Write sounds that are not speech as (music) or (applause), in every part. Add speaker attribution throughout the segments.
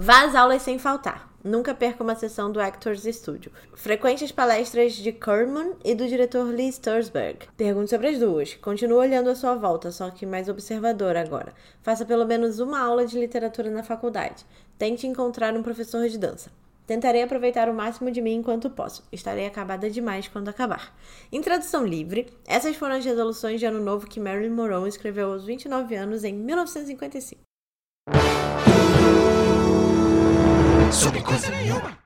Speaker 1: Vá às aulas sem faltar. Nunca perca uma sessão do Actors Studio. Frequente as palestras de Kerman e do diretor Lee Stursberg. Pergunte sobre as duas. Continue olhando à sua volta, só que mais observador agora. Faça pelo menos uma aula de literatura na faculdade. Tente encontrar um professor de dança. Tentarei aproveitar o máximo de mim enquanto posso. Estarei acabada demais quando acabar. Em tradução livre, essas foram as resoluções de ano novo que Marilyn Monroe escreveu aos 29 anos em 1955. Sobre coisa nenhuma.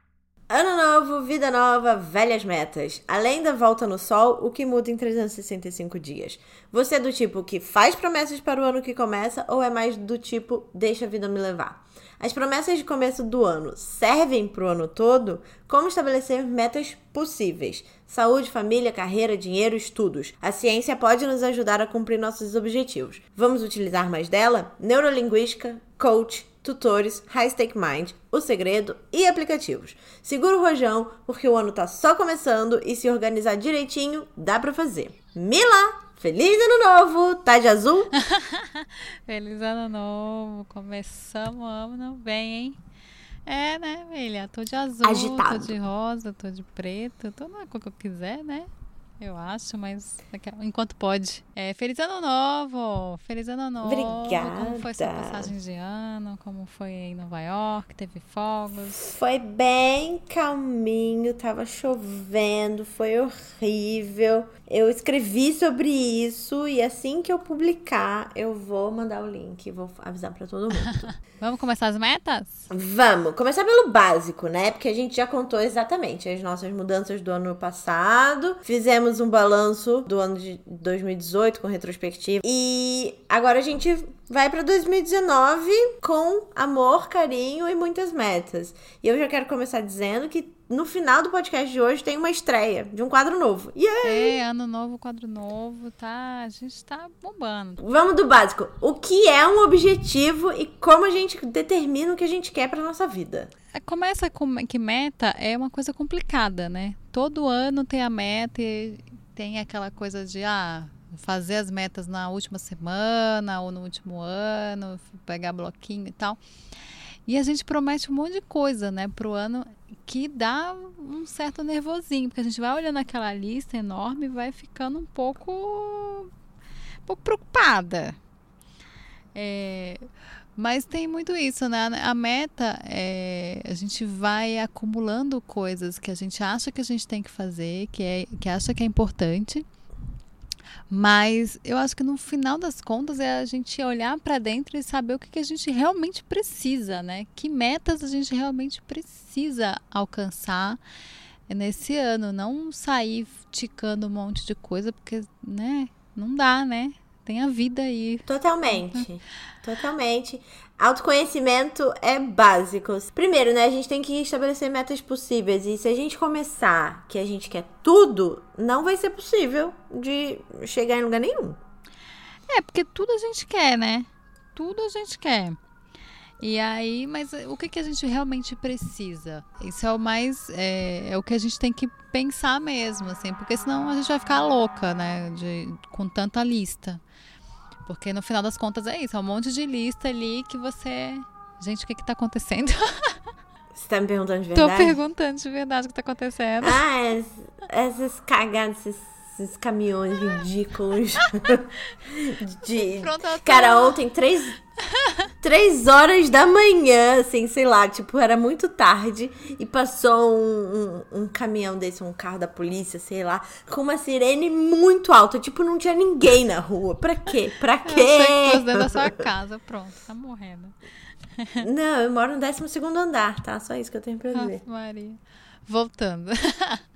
Speaker 1: Ano novo, vida nova, velhas metas. Além da volta no sol, o que muda em 365 dias? Você é do tipo que faz promessas para o ano que começa ou é mais do tipo deixa a vida me levar? As promessas de começo do ano servem para o ano todo? Como estabelecer metas possíveis? Saúde, família, carreira, dinheiro, estudos. A ciência pode nos ajudar a cumprir nossos objetivos. Vamos utilizar mais dela? Neurolinguística, coach, tutores, High Stake Mind, O Segredo e aplicativos. Segura o rojão, porque o ano tá só começando e se organizar direitinho, dá para fazer. Mila! Feliz ano novo! Tá de azul? (laughs)
Speaker 2: Feliz ano novo! Começamos ano bem, hein? É, né, filha? Tô de azul, Agitado. tô de rosa, tô de preto, tô na cor que eu quiser, né? eu acho, mas enquanto pode. É, feliz ano novo! Feliz ano novo!
Speaker 1: Obrigada!
Speaker 2: Como foi sua passagem de ano? Como foi em Nova York? Teve fogos?
Speaker 1: Foi bem calminho, tava chovendo, foi horrível. Eu escrevi sobre isso e assim que eu publicar, eu vou mandar o link, vou avisar para todo mundo. (laughs)
Speaker 2: Vamos começar as metas?
Speaker 1: Vamos. Começar pelo básico, né? Porque a gente já contou exatamente as nossas mudanças do ano passado. Fizemos um balanço do ano de 2018 com retrospectiva. E agora a gente vai para 2019 com amor, carinho e muitas metas. E eu já quero começar dizendo que no final do podcast de hoje tem uma estreia de um quadro novo.
Speaker 2: Yay! É, ano novo, quadro novo, tá? A gente tá bombando.
Speaker 1: Vamos do básico. O que é um objetivo e como a gente determina o que a gente quer para nossa vida?
Speaker 2: É, começa com que meta é uma coisa complicada, né? Todo ano tem a meta e tem aquela coisa de ah, fazer as metas na última semana ou no último ano, pegar bloquinho e tal. E a gente promete um monte de coisa, né, pro ano que dá um certo nervosinho, porque a gente vai olhando aquela lista enorme e vai ficando um pouco, um pouco preocupada. É, mas tem muito isso, né? A meta é a gente vai acumulando coisas que a gente acha que a gente tem que fazer, que, é, que acha que é importante mas eu acho que no final das contas é a gente olhar para dentro e saber o que, que a gente realmente precisa, né? Que metas a gente realmente precisa alcançar nesse ano. Não sair ticando um monte de coisa, porque, né? Não dá, né? Tem a vida aí.
Speaker 1: Totalmente. Totalmente. Autoconhecimento é básico. Primeiro, né, a gente tem que estabelecer metas possíveis. E se a gente começar que a gente quer tudo, não vai ser possível de chegar em lugar nenhum.
Speaker 2: É, porque tudo a gente quer, né? Tudo a gente quer. E aí, mas o que, que a gente realmente precisa? Isso é o mais. É, é, o que a gente tem que pensar mesmo, assim, porque senão a gente vai ficar louca, né? De, com tanta lista. Porque no final das contas é isso, é um monte de lista ali que você. Gente, o que que tá acontecendo? (laughs)
Speaker 1: Você tá me perguntando de verdade?
Speaker 2: Tô perguntando de verdade o que tá acontecendo.
Speaker 1: Ah, essas cagadas, esses esses caminhões ridículos (laughs) de cara ontem três três horas da manhã assim sei lá tipo era muito tarde e passou um, um, um, caminhão desse um carro da polícia sei lá com uma sirene muito alta tipo não tinha ninguém na rua. Pra quê? Pra quê?
Speaker 2: eu dentro da sua casa pronto tá morrendo. (laughs)
Speaker 1: Não eu moro no 12 segundo andar tá? Só isso que eu tenho pra dizer.
Speaker 2: Nossa, Maria. Voltando (laughs)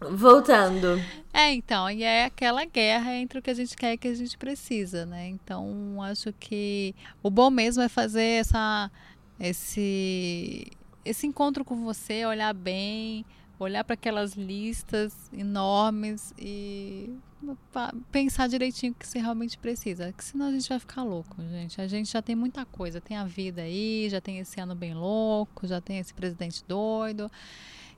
Speaker 1: Voltando.
Speaker 2: É, então, e é aquela guerra entre o que a gente quer e o que a gente precisa, né? Então, acho que o bom mesmo é fazer essa, esse, esse encontro com você, olhar bem, olhar para aquelas listas enormes e pensar direitinho o que você realmente precisa, que senão a gente vai ficar louco, gente. A gente já tem muita coisa, tem a vida aí, já tem esse ano bem louco, já tem esse presidente doido.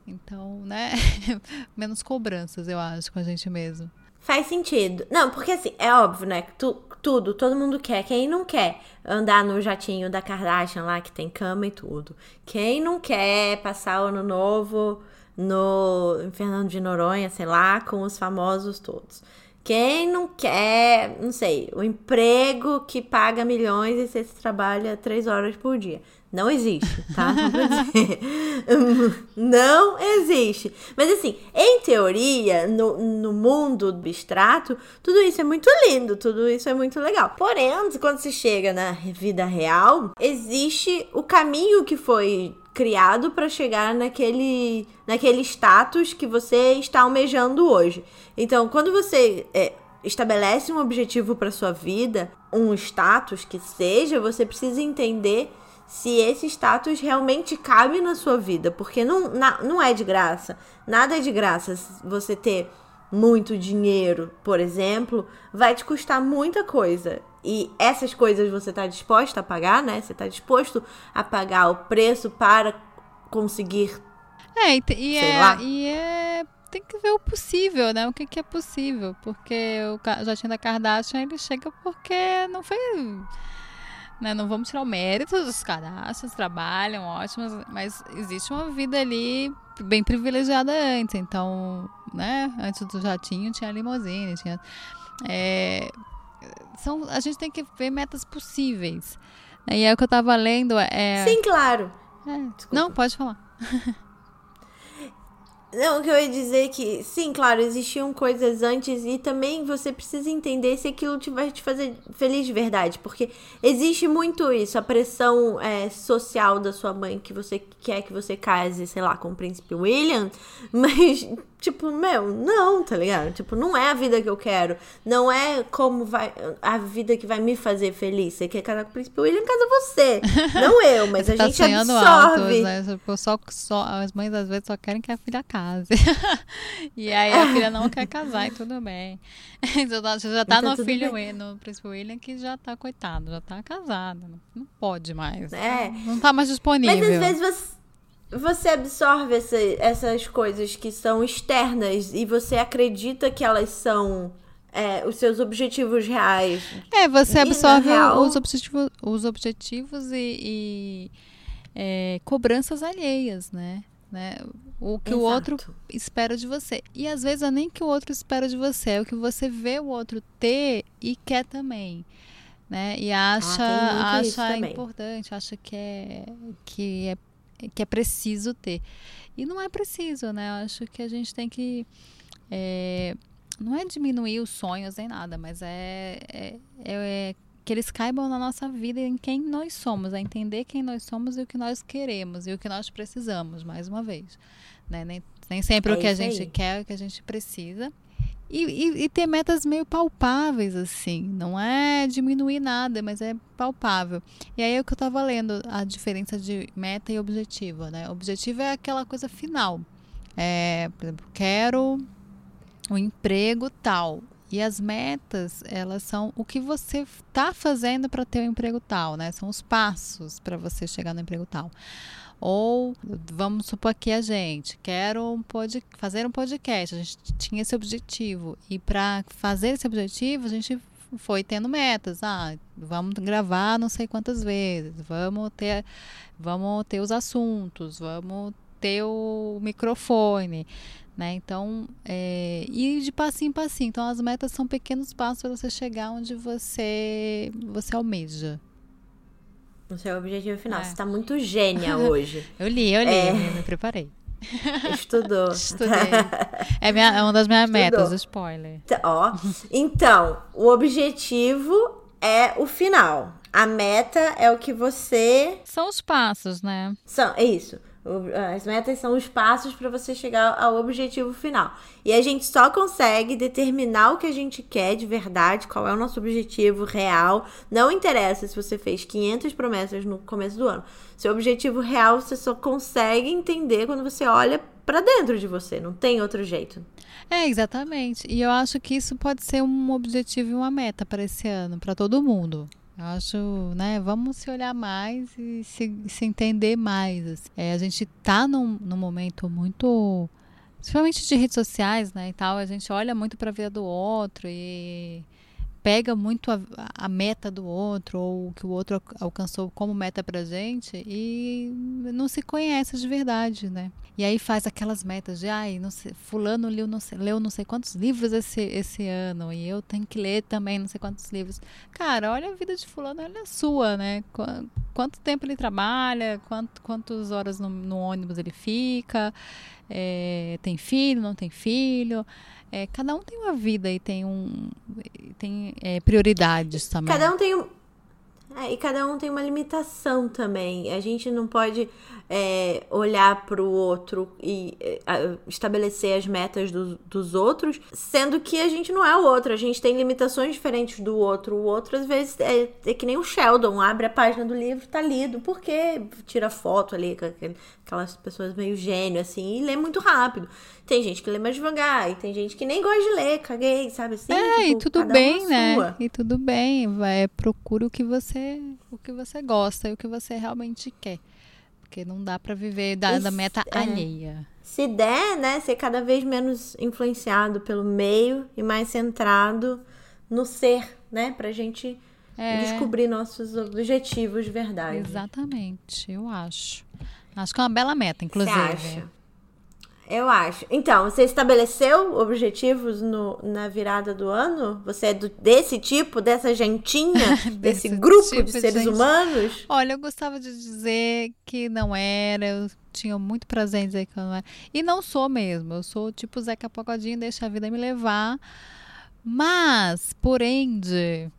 Speaker 2: Então, né? (laughs) Menos cobranças, eu acho, com a gente mesmo.
Speaker 1: Faz sentido. Não, porque assim, é óbvio, né? Tu, tudo, todo mundo quer. Quem não quer andar no jatinho da Kardashian lá, que tem cama e tudo? Quem não quer passar o ano novo no Fernando de Noronha, sei lá, com os famosos todos? Quem não quer, não sei, o emprego que paga milhões e você trabalha três horas por dia? Não existe, tá? (laughs) Não existe. Mas assim, em teoria, no, no mundo abstrato, tudo isso é muito lindo, tudo isso é muito legal. Porém, quando se chega na vida real, existe o caminho que foi criado para chegar naquele, naquele status que você está almejando hoje. Então, quando você é, estabelece um objetivo para sua vida, um status que seja, você precisa entender se esse status realmente cabe na sua vida, porque não, na, não é de graça. Nada é de graça. Você ter muito dinheiro, por exemplo, vai te custar muita coisa. E essas coisas você está disposto a pagar, né? Você está disposto a pagar o preço para conseguir.
Speaker 2: É, e, e é, e é tem que ver o possível, né? O que, que é possível. Porque o Jatinho da Kardashian, ele chega porque não foi... Né? Não vamos tirar o mérito dos cadastros, trabalham, ótimos, mas existe uma vida ali bem privilegiada antes. Então, né? Antes do jatinho tinha limousine, tinha... É, são, a gente tem que ver metas possíveis. E é o que eu tava lendo. É...
Speaker 1: Sim, claro.
Speaker 2: É. Não, pode falar. (laughs)
Speaker 1: Não, o que eu ia dizer é que, sim, claro, existiam coisas antes e também você precisa entender se aquilo te vai te fazer feliz de verdade. Porque existe muito isso, a pressão é, social da sua mãe que você quer que você case, sei lá, com o príncipe William, (laughs) mas Tipo, meu, não, tá ligado? Tipo, não é a vida que eu quero. Não é como vai a vida que vai me fazer feliz. Você quer casar com o príncipe William, casa você. (laughs) Não eu, mas a tá gente absorve. Alto, né?
Speaker 2: só, só, as mães às vezes só querem que a filha case. (laughs) e aí a filha não quer casar e tudo bem. (laughs) Você tá, já tá, tá no filho, bem. no príncipe William, que já tá, coitado, já tá casado. Não, não pode mais. É. Não tá mais disponível.
Speaker 1: Mas às vezes você você absorve essa, essas coisas que são externas e você acredita que elas são é, os seus objetivos reais.
Speaker 2: É, você absorve real... os objetivos, os objetivos e, e é, cobranças alheias, né? Né? O que Exato. o outro espera de você. E às vezes é nem que o outro espera de você, é o que você vê o outro ter e quer também. Né? E acha, ah, acha importante, acha que é, que é que é preciso ter. E não é preciso, né? Eu acho que a gente tem que. É, não é diminuir os sonhos nem nada, mas é, é, é, que eles caibam na nossa vida em quem nós somos, é entender quem nós somos e o que nós queremos e o que nós precisamos, mais uma vez. Né? Nem, nem sempre é o que a gente aí. quer, o que a gente precisa. E, e, e, ter metas meio palpáveis, assim. Não é diminuir nada, mas é palpável. E aí é o que eu estava lendo, a diferença de meta e objetivo, né? O objetivo é aquela coisa final. É, por exemplo, quero um emprego tal. E as metas, elas são o que você está fazendo para ter um emprego tal, né? São os passos para você chegar no emprego tal. Ou vamos supor que a gente quer um pod, fazer um podcast, a gente tinha esse objetivo e para fazer esse objetivo a gente foi tendo metas. Ah, vamos gravar não sei quantas vezes, vamos ter, vamos ter os assuntos, vamos ter o microfone, né? Então, é, e de passinho em passinho. Então, as metas são pequenos passos para você chegar onde você você almeja.
Speaker 1: O seu objetivo final. É. Você tá muito gênia (laughs) hoje.
Speaker 2: eu li, eu li, é... me preparei. (laughs)
Speaker 1: Estudou.
Speaker 2: Estudei. É, minha, é uma das minhas Estudou. metas, spoiler.
Speaker 1: Ó, então, o objetivo é o final. A meta é o que você.
Speaker 2: São os passos, né?
Speaker 1: São, é isso. As metas são os passos para você chegar ao objetivo final. E a gente só consegue determinar o que a gente quer de verdade, qual é o nosso objetivo real. Não interessa se você fez 500 promessas no começo do ano. Seu objetivo real você só consegue entender quando você olha para dentro de você. Não tem outro jeito.
Speaker 2: É, exatamente. E eu acho que isso pode ser um objetivo e uma meta para esse ano, para todo mundo. Acho, né, vamos se olhar mais e se, se entender mais. Assim. É, a gente está num, num momento muito principalmente de redes sociais, né, e tal, a gente olha muito para a vida do outro e pega muito a, a, meta do outro ou o que o outro alcançou como meta pra gente e não se conhece de verdade, né? E aí faz aquelas metas de, ai, não sei, fulano leu não sei, leu não sei quantos livros esse, esse ano e eu tenho que ler também não sei quantos livros. Cara, olha a vida de fulano, olha a sua, né? Quanto tempo ele trabalha, quanto, quantas horas no, no ônibus ele fica, é, tem filho, não tem filho é, cada um tem uma vida e tem um tem é, prioridades também.
Speaker 1: Cada um tem um, é, e cada um tem uma limitação também. A gente não pode é, olhar para o outro e é, estabelecer as metas do, dos outros, sendo que a gente não é o outro. A gente tem limitações diferentes do outro. O outro, às vezes, é, é que nem o Sheldon. Abre a página do livro, tá lido. Por quê? Tira foto ali, com aquelas pessoas meio gênio, assim, e lê muito rápido. Tem gente que lê mais devagar, e tem gente que nem gosta de ler, caguei, sabe assim?
Speaker 2: É, tipo, e tudo bem, né? Sua. E tudo bem, vai, procura o que você, o que você gosta e o que você realmente quer. Porque não dá para viver da, da meta é, alheia.
Speaker 1: Se der, né, ser cada vez menos influenciado pelo meio e mais centrado no ser, né, pra gente é. descobrir nossos objetivos de verdade.
Speaker 2: Exatamente, eu acho. Acho que é uma bela meta, inclusive. Você acha?
Speaker 1: Eu acho. Então, você estabeleceu objetivos no, na virada do ano? Você é do, desse tipo, dessa gentinha, (laughs) desse, desse grupo tipo de seres de humanos?
Speaker 2: Olha, eu gostava de dizer que não era, eu tinha muito prazer em dizer que eu não era. E não sou mesmo, eu sou tipo Zeca Pagodinho, deixa a vida me levar. Mas, por ende,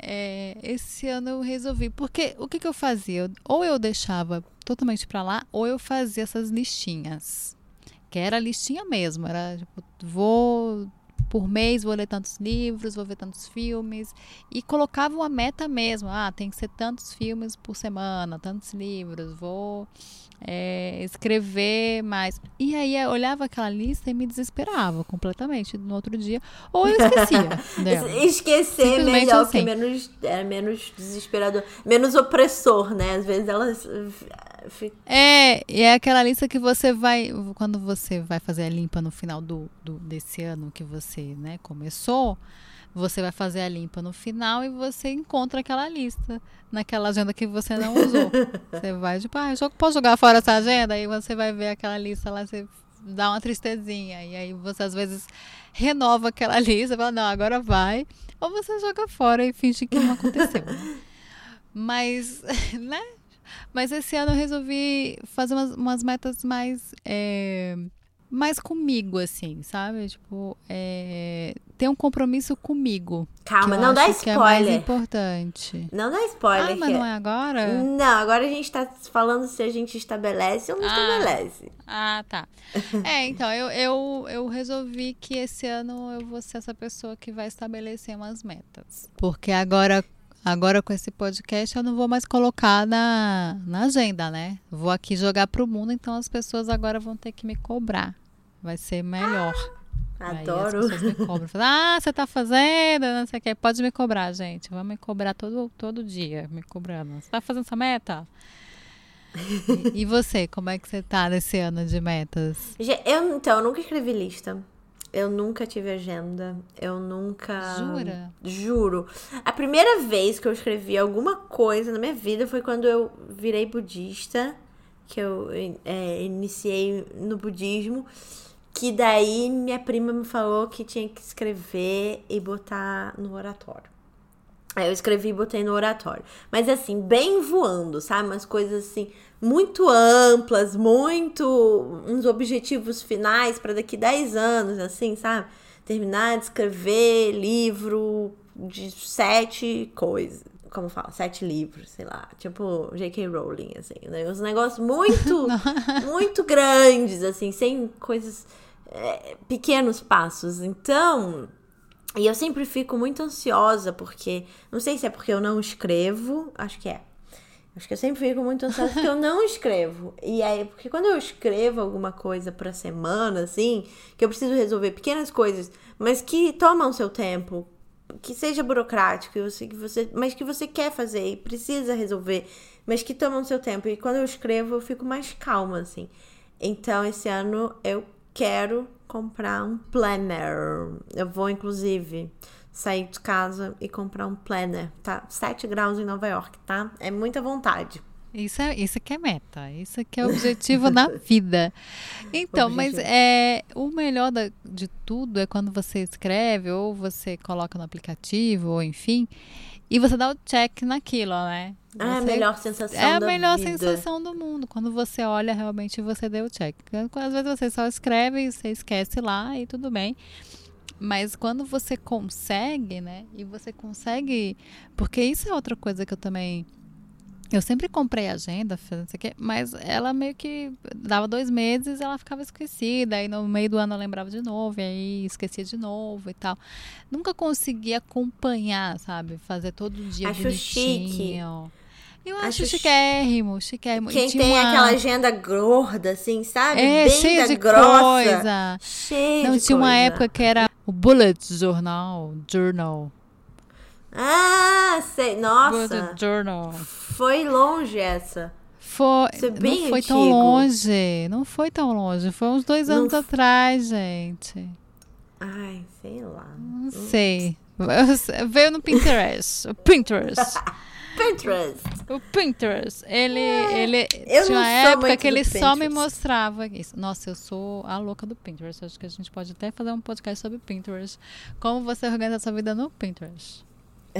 Speaker 2: é, esse ano eu resolvi. Porque o que, que eu fazia? Ou eu deixava totalmente para lá, ou eu fazia essas listinhas que era listinha mesmo, era tipo, vou por mês vou ler tantos livros, vou ver tantos filmes e colocava uma meta mesmo, ah, tem que ser tantos filmes por semana, tantos livros, vou é, escrever mais. E aí eu olhava aquela lista e me desesperava completamente no outro dia, ou eu esquecia. (laughs)
Speaker 1: Esquecer melhor, assim. que menos, é menos desesperador, menos opressor, né? Às vezes elas
Speaker 2: é, e é aquela lista que você vai. Quando você vai fazer a limpa no final do, do, desse ano que você né, começou, você vai fazer a limpa no final e você encontra aquela lista naquela agenda que você não usou. (laughs) você vai, tipo, ah, eu posso jogar fora essa agenda? E você vai ver aquela lista lá, você dá uma tristezinha. E aí você às vezes renova aquela (laughs) lista, fala, não, agora vai. Ou você joga fora e finge que não aconteceu. (laughs) Mas, né? Mas esse ano eu resolvi fazer umas, umas metas mais. É, mais comigo, assim, sabe? Tipo, é, ter um compromisso comigo.
Speaker 1: Calma, não dá spoiler. é mais
Speaker 2: importante.
Speaker 1: Não dá spoiler.
Speaker 2: Ah, mas não é agora?
Speaker 1: Não, agora a gente tá falando se a gente estabelece ou não ah, estabelece.
Speaker 2: Ah, tá. (laughs) é, então, eu, eu, eu resolvi que esse ano eu vou ser essa pessoa que vai estabelecer umas metas. Porque agora, Agora com esse podcast eu não vou mais colocar na, na agenda, né? Vou aqui jogar pro mundo, então as pessoas agora vão ter que me cobrar. Vai ser melhor.
Speaker 1: Ah, adoro. As
Speaker 2: pessoas me cobram. ah, você tá fazendo, não sei o que. Pode me cobrar, gente. Vão me cobrar todo, todo dia, me cobrando. Você tá fazendo essa meta? e, e você, como é que você tá nesse ano de metas?
Speaker 1: Eu, então, eu nunca escrevi lista. Eu nunca tive agenda. Eu nunca.
Speaker 2: Jura?
Speaker 1: Juro. A primeira vez que eu escrevi alguma coisa na minha vida foi quando eu virei budista, que eu é, iniciei no budismo. Que daí minha prima me falou que tinha que escrever e botar no oratório. Aí eu escrevi e botei no oratório. Mas assim, bem voando, sabe? Umas coisas assim muito amplas, muito uns objetivos finais para daqui 10 anos, assim, sabe? Terminar de escrever livro de sete coisas. Como fala? Sete livros, sei lá. Tipo J.K. Rowling, assim. Né? Uns negócios muito, (laughs) muito grandes, assim, sem coisas. É, pequenos passos. Então. E eu sempre fico muito ansiosa, porque. Não sei se é porque eu não escrevo, acho que é. Acho que eu sempre fico muito ansiosa porque eu não (laughs) escrevo. E aí, porque quando eu escrevo alguma coisa pra semana, assim, que eu preciso resolver pequenas coisas, mas que tomam seu tempo, que seja burocrático, que você, mas que você quer fazer e precisa resolver, mas que tomam seu tempo. E quando eu escrevo, eu fico mais calma, assim. Então, esse ano eu quero comprar um planner. Eu vou, inclusive, sair de casa e comprar um planner. Tá 7 graus em Nova York, tá? É muita vontade.
Speaker 2: Isso, é, isso que é meta, isso que é objetivo na (laughs) vida. Então, mas é o melhor da, de tudo é quando você escreve ou você coloca no aplicativo, ou enfim, e você dá o check naquilo, né?
Speaker 1: Você, ah, é a melhor sensação
Speaker 2: É a melhor vida. sensação do mundo. Quando você olha, realmente você deu o check. Às vezes você só escreve e você esquece lá e tudo bem. Mas quando você consegue, né? E você consegue. Porque isso é outra coisa que eu também eu sempre comprei agenda, mas ela meio que dava dois meses ela ficava esquecida. Aí no meio do ano eu lembrava de novo, e aí esquecia de novo e tal. Nunca consegui acompanhar, sabe? Fazer todo dia
Speaker 1: acho
Speaker 2: bonitinho.
Speaker 1: Chique.
Speaker 2: Eu acho, acho chiquérrimo, chiquérrimo.
Speaker 1: Quem tem uma... aquela agenda gorda, assim, sabe? É, Bem cheia de grossa. coisa. Cheio
Speaker 2: Não,
Speaker 1: de
Speaker 2: tinha
Speaker 1: coisa.
Speaker 2: uma época que era o Bullet Journal, Journal.
Speaker 1: Ah, sei. Nossa.
Speaker 2: Journal.
Speaker 1: Foi longe essa.
Speaker 2: Foi, é não foi antigo. tão longe. Não foi tão longe. Foi uns dois anos não... atrás, gente.
Speaker 1: Ai, sei lá.
Speaker 2: Não sei. (laughs) Veio no Pinterest. o Pinterest. (laughs)
Speaker 1: Pinterest.
Speaker 2: O Pinterest. Ele, é. ele eu tinha uma época que ele só me mostrava isso. Nossa, eu sou a louca do Pinterest. Acho que a gente pode até fazer um podcast sobre Pinterest. Como você organiza sua vida no Pinterest.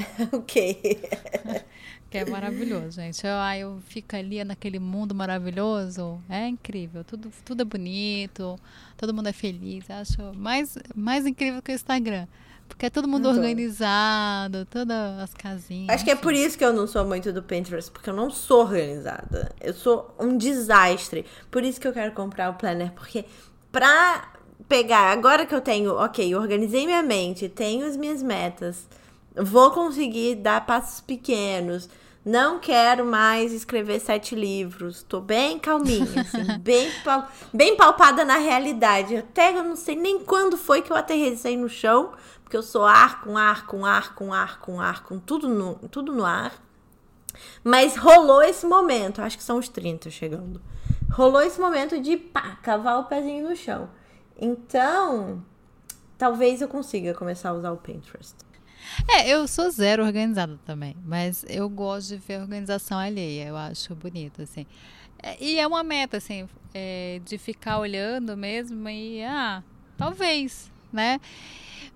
Speaker 2: (laughs)
Speaker 1: ok. (laughs)
Speaker 2: que é maravilhoso, gente. Eu, eu fico ali naquele mundo maravilhoso. É incrível. Tudo, tudo é bonito. Todo mundo é feliz. Acho mais, mais incrível que o Instagram. Porque é todo mundo Adoro. organizado, todas as casinhas.
Speaker 1: Acho que é por isso que eu não sou muito do Pinterest, porque eu não sou organizada. Eu sou um desastre. Por isso que eu quero comprar o planner, porque pra pegar, agora que eu tenho, ok, organizei minha mente, tenho as minhas metas, vou conseguir dar passos pequenos. Não quero mais escrever sete livros. Tô bem calminha, (laughs) assim, bem, pal bem palpada na realidade. Até eu não sei nem quando foi que eu aterrissei no chão, porque eu sou ar com ar, com ar, com ar, com ar, com tudo no, tudo no ar. Mas rolou esse momento, acho que são os 30 chegando. Rolou esse momento de pá, cavar o pezinho no chão. Então, talvez eu consiga começar a usar o Pinterest.
Speaker 2: É, eu sou zero organizada também, mas eu gosto de ver a organização alheia, eu acho bonito, assim. É, e é uma meta, assim, é, de ficar olhando mesmo e, ah, talvez, né?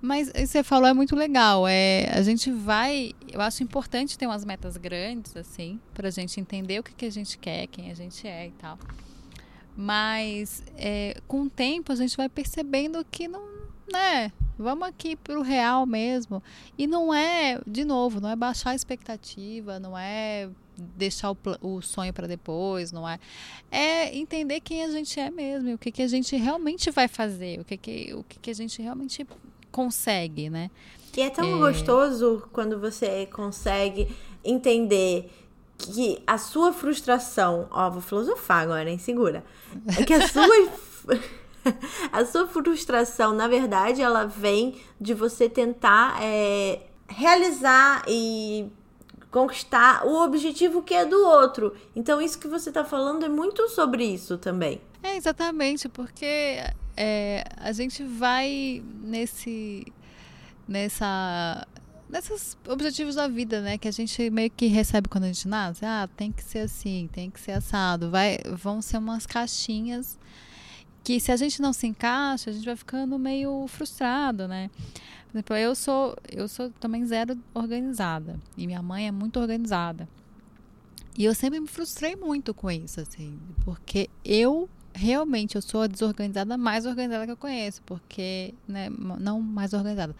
Speaker 2: Mas você falou é muito legal. É, a gente vai. Eu acho importante ter umas metas grandes, assim, para a gente entender o que, que a gente quer, quem a gente é e tal. Mas é, com o tempo a gente vai percebendo que não, né? Vamos aqui pro real mesmo. E não é, de novo, não é baixar a expectativa, não é deixar o, o sonho para depois, não é? É entender quem a gente é mesmo, o que, que a gente realmente vai fazer, o que, que, o que, que a gente realmente consegue, né?
Speaker 1: E é tão é... gostoso quando você consegue entender que a sua frustração, ó, vou filosofar agora, hein? Segura. É que a sua (laughs) (laughs) a sua frustração, na verdade, ela vem de você tentar é, realizar e conquistar o objetivo que é do outro. Então, isso que você está falando é muito sobre isso também.
Speaker 2: É, exatamente, porque é, a gente vai nesse. nessa. Nesses objetivos da vida, né? Que a gente meio que recebe quando a gente nasce. Ah, tem que ser assim, tem que ser assado. Vai, vão ser umas caixinhas que se a gente não se encaixa, a gente vai ficando meio frustrado, né? Por exemplo, eu sou, eu sou também zero organizada e minha mãe é muito organizada. E eu sempre me frustrei muito com isso, assim, porque eu realmente eu sou a desorganizada mais organizada que eu conheço, porque, né, não mais organizada,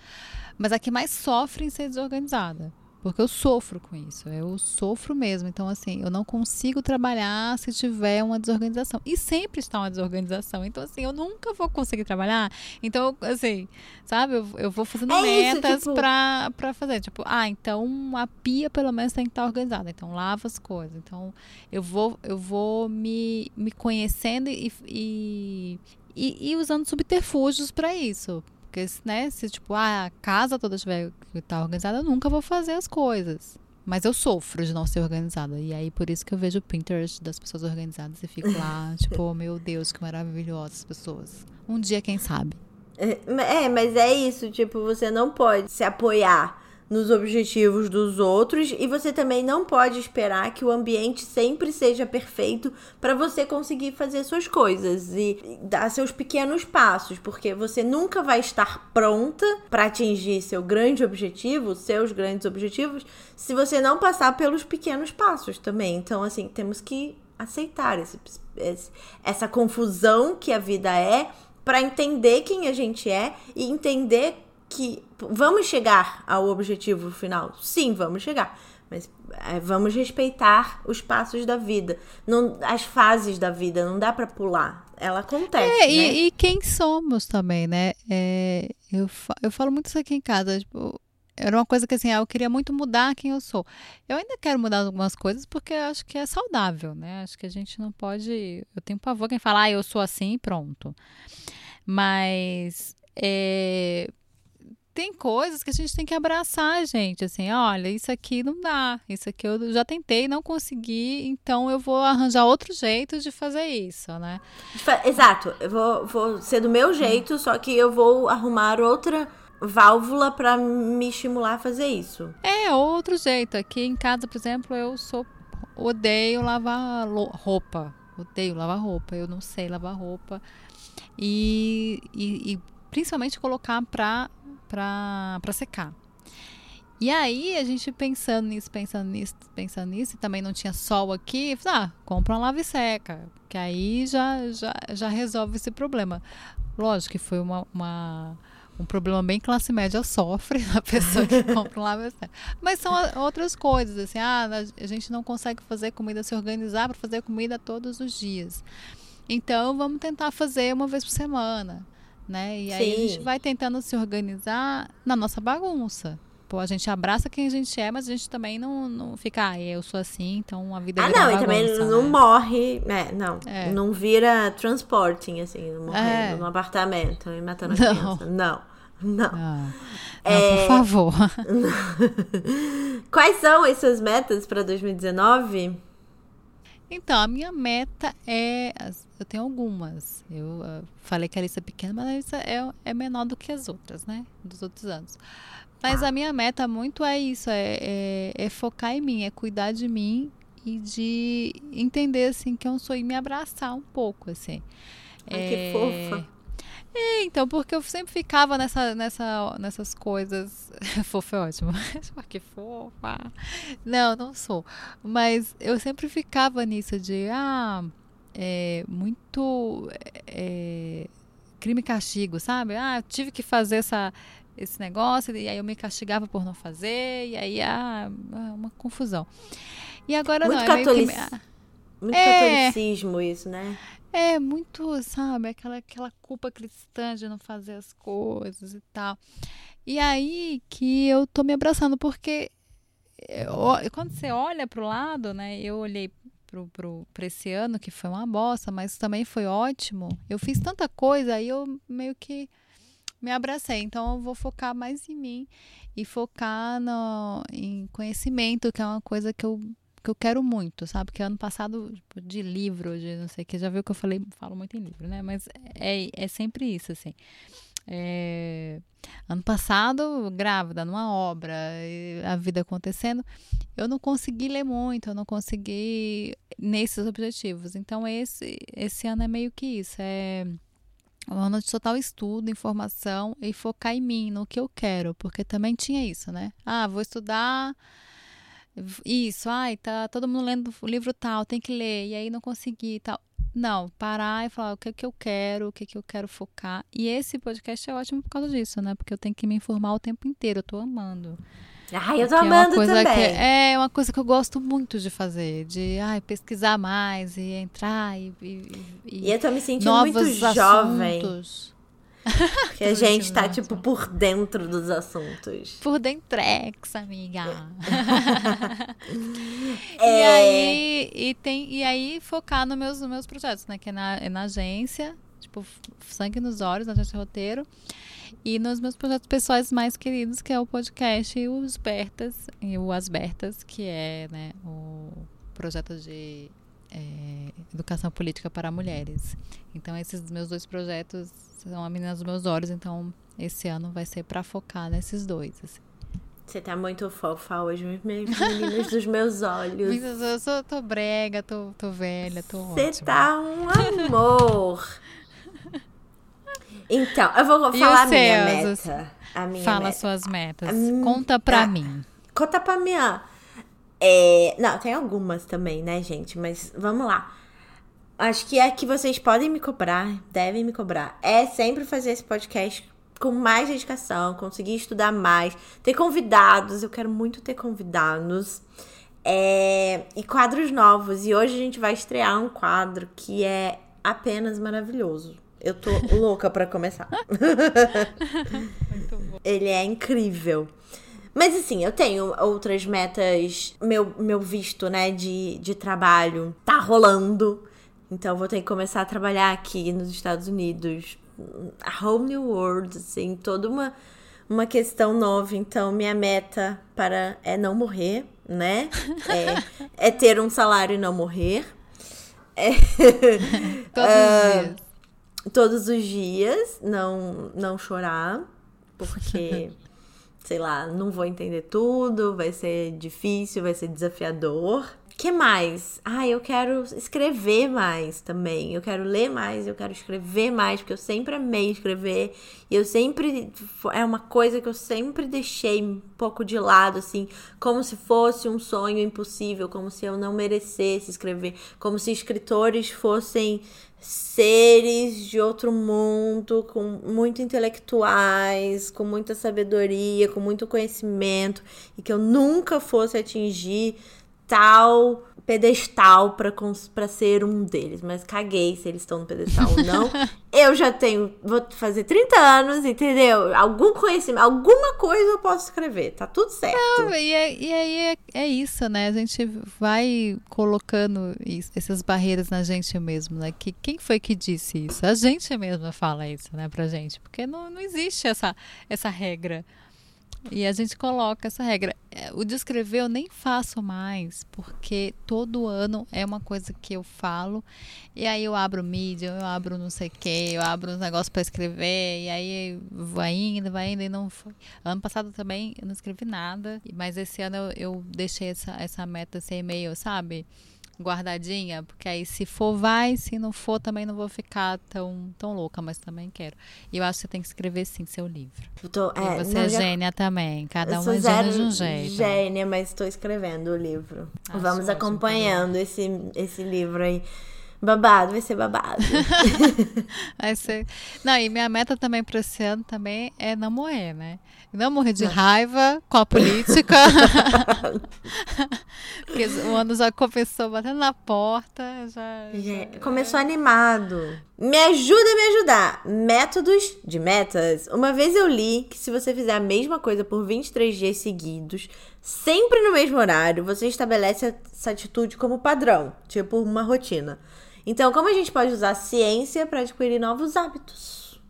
Speaker 2: mas a que mais sofre em ser desorganizada. Porque eu sofro com isso, eu sofro mesmo. Então, assim, eu não consigo trabalhar se tiver uma desorganização. E sempre está uma desorganização. Então, assim, eu nunca vou conseguir trabalhar. Então, assim, sabe, eu, eu vou fazendo é metas isso, tipo... pra, pra fazer. Tipo, ah, então a pia pelo menos tem que estar organizada. Então, lava as coisas. Então, eu vou, eu vou me, me conhecendo e, e, e, e usando subterfúgios para isso. Porque, né, se tipo, ah, a casa toda estiver tá organizada, eu nunca vou fazer as coisas. Mas eu sofro de não ser organizada. E aí, por isso que eu vejo o Pinterest das pessoas organizadas e fico lá, (laughs) tipo, oh, meu Deus, que maravilhosas pessoas. Um dia, quem sabe.
Speaker 1: É, é, mas é isso, tipo, você não pode se apoiar nos objetivos dos outros e você também não pode esperar que o ambiente sempre seja perfeito para você conseguir fazer suas coisas e dar seus pequenos passos, porque você nunca vai estar pronta para atingir seu grande objetivo, seus grandes objetivos, se você não passar pelos pequenos passos também. Então, assim, temos que aceitar esse, esse, essa confusão que a vida é para entender quem a gente é e entender que vamos chegar ao objetivo final? Sim, vamos chegar. Mas é, vamos respeitar os passos da vida, não, as fases da vida, não dá para pular. Ela acontece. É,
Speaker 2: né? e, e, quem somos também, né? É, eu, eu falo muito isso aqui em casa. Tipo, era uma coisa que assim, ah, eu queria muito mudar quem eu sou. Eu ainda quero mudar algumas coisas porque eu acho que é saudável, né? Acho que a gente não pode. Eu tenho pavor quem fala, ah, eu sou assim, pronto. Mas é, tem coisas que a gente tem que abraçar, gente. Assim, olha, isso aqui não dá. Isso aqui eu já tentei, não consegui, então eu vou arranjar outro jeito de fazer isso, né?
Speaker 1: Exato. Eu vou, vou ser do meu jeito, só que eu vou arrumar outra válvula para me estimular a fazer isso.
Speaker 2: É, outro jeito. Aqui em casa, por exemplo, eu sou odeio lavar roupa. Odeio lavar roupa. Eu não sei lavar roupa. E, e, e principalmente colocar para para secar. E aí, a gente pensando nisso, pensando nisso, pensando nisso, e também não tinha sol aqui, ah, compra uma lave seca, que aí já, já, já resolve esse problema. Lógico que foi uma, uma um problema bem classe média sofre (laughs) a pessoa que (laughs) compra um lave seca. Mas são outras coisas, assim, ah, a gente não consegue fazer comida, se organizar para fazer comida todos os dias. Então, vamos tentar fazer uma vez por semana né? E aí Sim. a gente vai tentando se organizar na nossa bagunça. Pô, a gente abraça quem a gente é, mas a gente também não, não fica, ah, eu sou assim, então a vida é Ah,
Speaker 1: não,
Speaker 2: bagunça,
Speaker 1: e também
Speaker 2: né?
Speaker 1: não morre, é, não, é. não vira transporting, assim, morrendo é. no apartamento e matando a não. criança. Não, não.
Speaker 2: Não, é... por favor. (laughs)
Speaker 1: Quais são as suas metas para 2019?
Speaker 2: Então, a minha meta é. Eu tenho algumas. Eu uh, falei que a lista é pequena, mas a lista é, é menor do que as outras, né? Dos outros anos. Mas a minha meta muito é isso: é, é, é focar em mim, é cuidar de mim e de entender, assim, que eu sou e me abraçar um pouco, assim.
Speaker 1: Ai, é, que fofa.
Speaker 2: É, então, porque eu sempre ficava nessa, nessa, nessas coisas. (laughs) Fofa é ótimo. (laughs) que fofa. Não, não sou. Mas eu sempre ficava nisso de, ah, é, muito é, crime e castigo, sabe? Ah, tive que fazer essa, esse negócio, e aí eu me castigava por não fazer, e aí, ah, ah uma confusão. E agora
Speaker 1: muito
Speaker 2: não, é
Speaker 1: meio que... Ah, muito é, catolicismo isso, né?
Speaker 2: É muito, sabe, aquela, aquela culpa cristã de não fazer as coisas e tal. E aí que eu tô me abraçando, porque eu, quando você olha pro lado, né? Eu olhei pro, pro, pra esse ano, que foi uma bosta, mas também foi ótimo. Eu fiz tanta coisa, aí eu meio que me abracei. Então eu vou focar mais em mim e focar no, em conhecimento, que é uma coisa que eu que eu quero muito, sabe? Que ano passado, tipo, de livro, de não sei o que, já viu que eu falei, falo muito em livro, né? Mas é, é sempre isso, assim. É, ano passado, grávida, numa obra, a vida acontecendo, eu não consegui ler muito, eu não consegui nesses objetivos. Então, esse, esse ano é meio que isso, é um ano de total estudo, informação e focar em mim, no que eu quero, porque também tinha isso, né? Ah, vou estudar isso, ai, tá todo mundo lendo o livro tal, tem que ler, e aí não consegui e tal. Não, parar e falar o que, é que eu quero, o que, é que eu quero focar. E esse podcast é ótimo por causa disso, né? Porque eu tenho que me informar o tempo inteiro, eu tô amando.
Speaker 1: Ai, eu tô amando
Speaker 2: é
Speaker 1: também.
Speaker 2: é uma coisa que eu gosto muito de fazer, de ai, pesquisar mais e entrar e. E,
Speaker 1: e, e eu tô me sentindo muito assuntos. (laughs) Que a gente tá, tipo, por dentro dos assuntos.
Speaker 2: Por dentrex, amiga. (laughs) (laughs) é. E aí, e tem, e aí focar nos meus, nos meus projetos, né? Que é na, é na agência, tipo, sangue nos olhos na gente roteiro. E nos meus projetos pessoais mais queridos, que é o podcast e os Bertas, e o As Bertas, que é né, o projeto de é, educação política para mulheres. Então, esses meus dois projetos são a menina dos meus olhos, então esse ano vai ser para focar nesses dois. Assim.
Speaker 1: Você tá muito fofa hoje, meninas dos meus olhos. (laughs)
Speaker 2: Eu sou, tô brega, tô, tô velha, tô
Speaker 1: Você tá um amor. Então, eu vou falar a minha meta. A minha
Speaker 2: Fala
Speaker 1: meta.
Speaker 2: suas metas. Conta pra
Speaker 1: tá.
Speaker 2: mim.
Speaker 1: Conta pra mim, ó. É... Não, tem algumas também, né, gente? Mas vamos lá. Acho que é que vocês podem me cobrar, devem me cobrar. É sempre fazer esse podcast com mais dedicação, conseguir estudar mais, ter convidados. Eu quero muito ter convidados. É... E quadros novos. E hoje a gente vai estrear um quadro que é apenas maravilhoso. Eu tô (laughs) louca para começar. Ele é incrível. Mas assim, eu tenho outras metas. Meu, meu visto, né, de, de trabalho tá rolando. Então vou ter que começar a trabalhar aqui nos Estados Unidos. A whole new world, assim, toda uma, uma questão nova. Então, minha meta para é não morrer, né? É, (laughs) é ter um salário e não morrer. É, (laughs)
Speaker 2: Todos os dias
Speaker 1: todos os dias, não, não chorar, porque, (laughs) sei lá, não vou entender tudo, vai ser difícil, vai ser desafiador. Que mais? Ah, eu quero escrever mais também. Eu quero ler mais, eu quero escrever mais, porque eu sempre amei escrever. E eu sempre. É uma coisa que eu sempre deixei um pouco de lado, assim, como se fosse um sonho impossível, como se eu não merecesse escrever, como se escritores fossem seres de outro mundo, com muito intelectuais, com muita sabedoria, com muito conhecimento, e que eu nunca fosse atingir tal pedestal para ser um deles. Mas caguei se eles estão no pedestal ou não. (laughs) eu já tenho, vou fazer 30 anos, entendeu? Algum conhecimento, alguma coisa eu posso escrever, tá tudo certo.
Speaker 2: Não, e, é, e aí é, é, isso, né? A gente vai colocando isso, essas barreiras na gente mesmo, né? Que, quem foi que disse isso? A gente mesma fala isso, né, pra gente. Porque não, não existe essa, essa regra. E a gente coloca essa regra. É, o de escrever eu nem faço mais, porque todo ano é uma coisa que eu falo. E aí eu abro mídia, eu abro não sei o que, eu abro uns negócios para escrever. E aí vai indo, vai indo e não foi. Ano passado também eu não escrevi nada, mas esse ano eu, eu deixei essa, essa meta ser meio, sabe? Guardadinha, porque aí se for vai, se não for também não vou ficar tão, tão louca, mas também quero. E eu acho que você tem que escrever sim seu livro.
Speaker 1: Tô,
Speaker 2: é, você é gênia também, cada um é gênia de um jeito.
Speaker 1: Gênia, mas estou escrevendo o livro. Acho Vamos acompanhando esse, esse livro aí. Babado, vai ser babado. (laughs)
Speaker 2: vai ser. Não, e minha meta também para esse ano também é não morrer, né? Não morrer de raiva com a política. (laughs) Porque o ano já começou batendo na porta. Já,
Speaker 1: já... Começou animado. Me ajuda a me ajudar. Métodos de metas. Uma vez eu li que se você fizer a mesma coisa por 23 dias seguidos, sempre no mesmo horário, você estabelece essa atitude como padrão, tipo uma rotina. Então, como a gente pode usar a ciência para adquirir novos hábitos?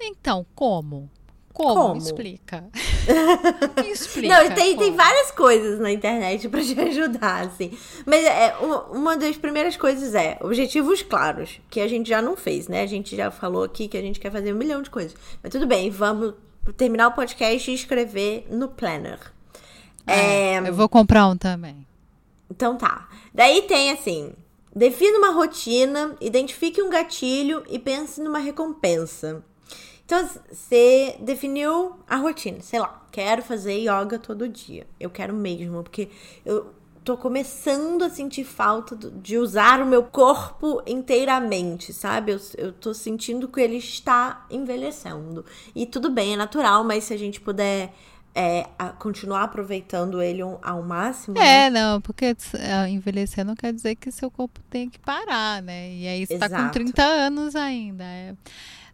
Speaker 2: Então, como? Como? como? Explica.
Speaker 1: Me (laughs) explica. Não, tem, tem várias coisas na internet (laughs) para te ajudar, assim. Mas é, uma, uma das primeiras coisas é objetivos claros, que a gente já não fez, né? A gente já falou aqui que a gente quer fazer um milhão de coisas. Mas tudo bem, vamos terminar o podcast e escrever no planner.
Speaker 2: É, é, eu vou comprar um também.
Speaker 1: Então tá. Daí tem assim, Defina uma rotina, identifique um gatilho e pense numa recompensa. Então, você definiu a rotina, sei lá, quero fazer yoga todo dia. Eu quero mesmo, porque eu tô começando a sentir falta de usar o meu corpo inteiramente, sabe? Eu, eu tô sentindo que ele está envelhecendo. E tudo bem, é natural, mas se a gente puder é, continuar aproveitando ele ao máximo.
Speaker 2: É,
Speaker 1: né?
Speaker 2: não, porque é, envelhecer não quer dizer que seu corpo tem que parar, né? E aí você Exato. tá com 30 anos ainda. É,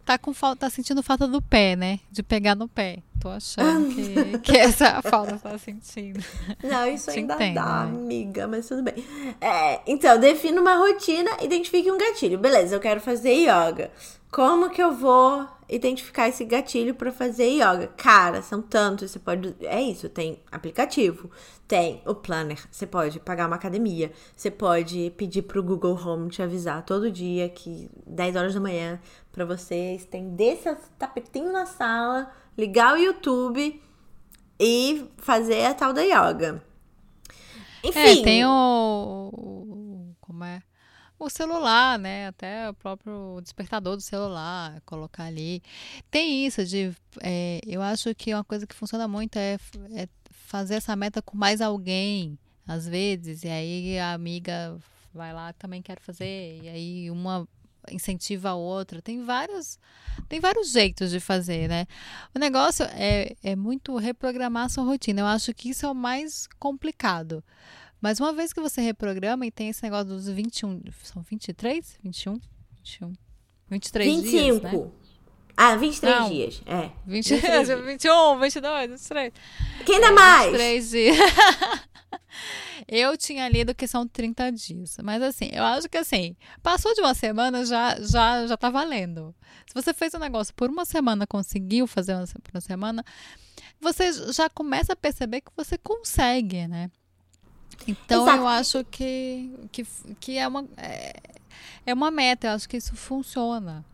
Speaker 2: tá com falta, tá sentindo falta do pé, né? De pegar no pé. tô achando que, (laughs) que essa falta tá sentindo.
Speaker 1: Não, isso Te ainda entendo, dá, né? amiga, mas tudo bem. É, então, defina uma rotina, identifique um gatilho. Beleza, eu quero fazer yoga. Como que eu vou identificar esse gatilho para fazer yoga? Cara, são tantos, você pode. É isso, tem aplicativo, tem o planner, você pode pagar uma academia, você pode pedir pro Google Home te avisar todo dia que 10 horas da manhã para você estender seu tapetinho na sala, ligar o YouTube e fazer a tal da yoga.
Speaker 2: É, Enfim. É, tem o. Como é? O celular, né? Até o próprio despertador do celular, colocar ali. Tem isso de. É, eu acho que uma coisa que funciona muito é, é fazer essa meta com mais alguém, às vezes, e aí a amiga vai lá, também quer fazer, e aí uma incentiva a outra. Tem vários, tem vários jeitos de fazer, né? O negócio é, é muito reprogramar sua rotina. Eu acho que isso é o mais complicado. Mas uma vez que você reprograma e tem esse negócio dos 21, são 23? 21? 21. 23 25. dias, né?
Speaker 1: Ah, 23 Não. dias. É.
Speaker 2: 20, 23 dias. 21, 22, 23.
Speaker 1: Quem dá é, mais?
Speaker 2: 23 dias. eu tinha lido que são 30 dias. Mas assim, eu acho que assim, passou de uma semana, já, já, já tá valendo. Se você fez um negócio por uma semana, conseguiu fazer uma, por uma semana, você já começa a perceber que você consegue, né? Então Exato. eu acho que, que, que é, uma, é, é uma meta, eu acho que isso funciona.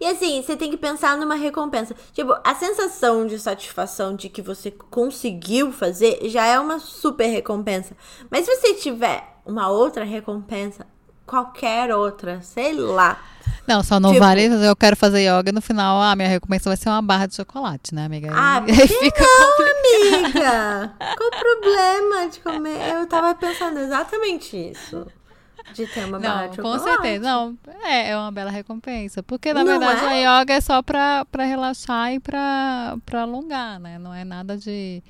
Speaker 1: E assim, você tem que pensar numa recompensa. Tipo, a sensação de satisfação de que você conseguiu fazer já é uma super recompensa. Mas se você tiver uma outra recompensa, qualquer outra, sei lá,
Speaker 2: não, só não tipo... vale eu quero fazer yoga no final, a minha recompensa vai ser uma barra de chocolate, né, amiga?
Speaker 1: Ah, aí fica não, amiga? Qual o problema de comer? Eu tava pensando exatamente isso. De ter uma barra
Speaker 2: não,
Speaker 1: de chocolate.
Speaker 2: Com certeza, não. É, é uma bela recompensa. Porque, na não verdade, é? a yoga é só pra, pra relaxar e pra, pra alongar, né? Não é nada de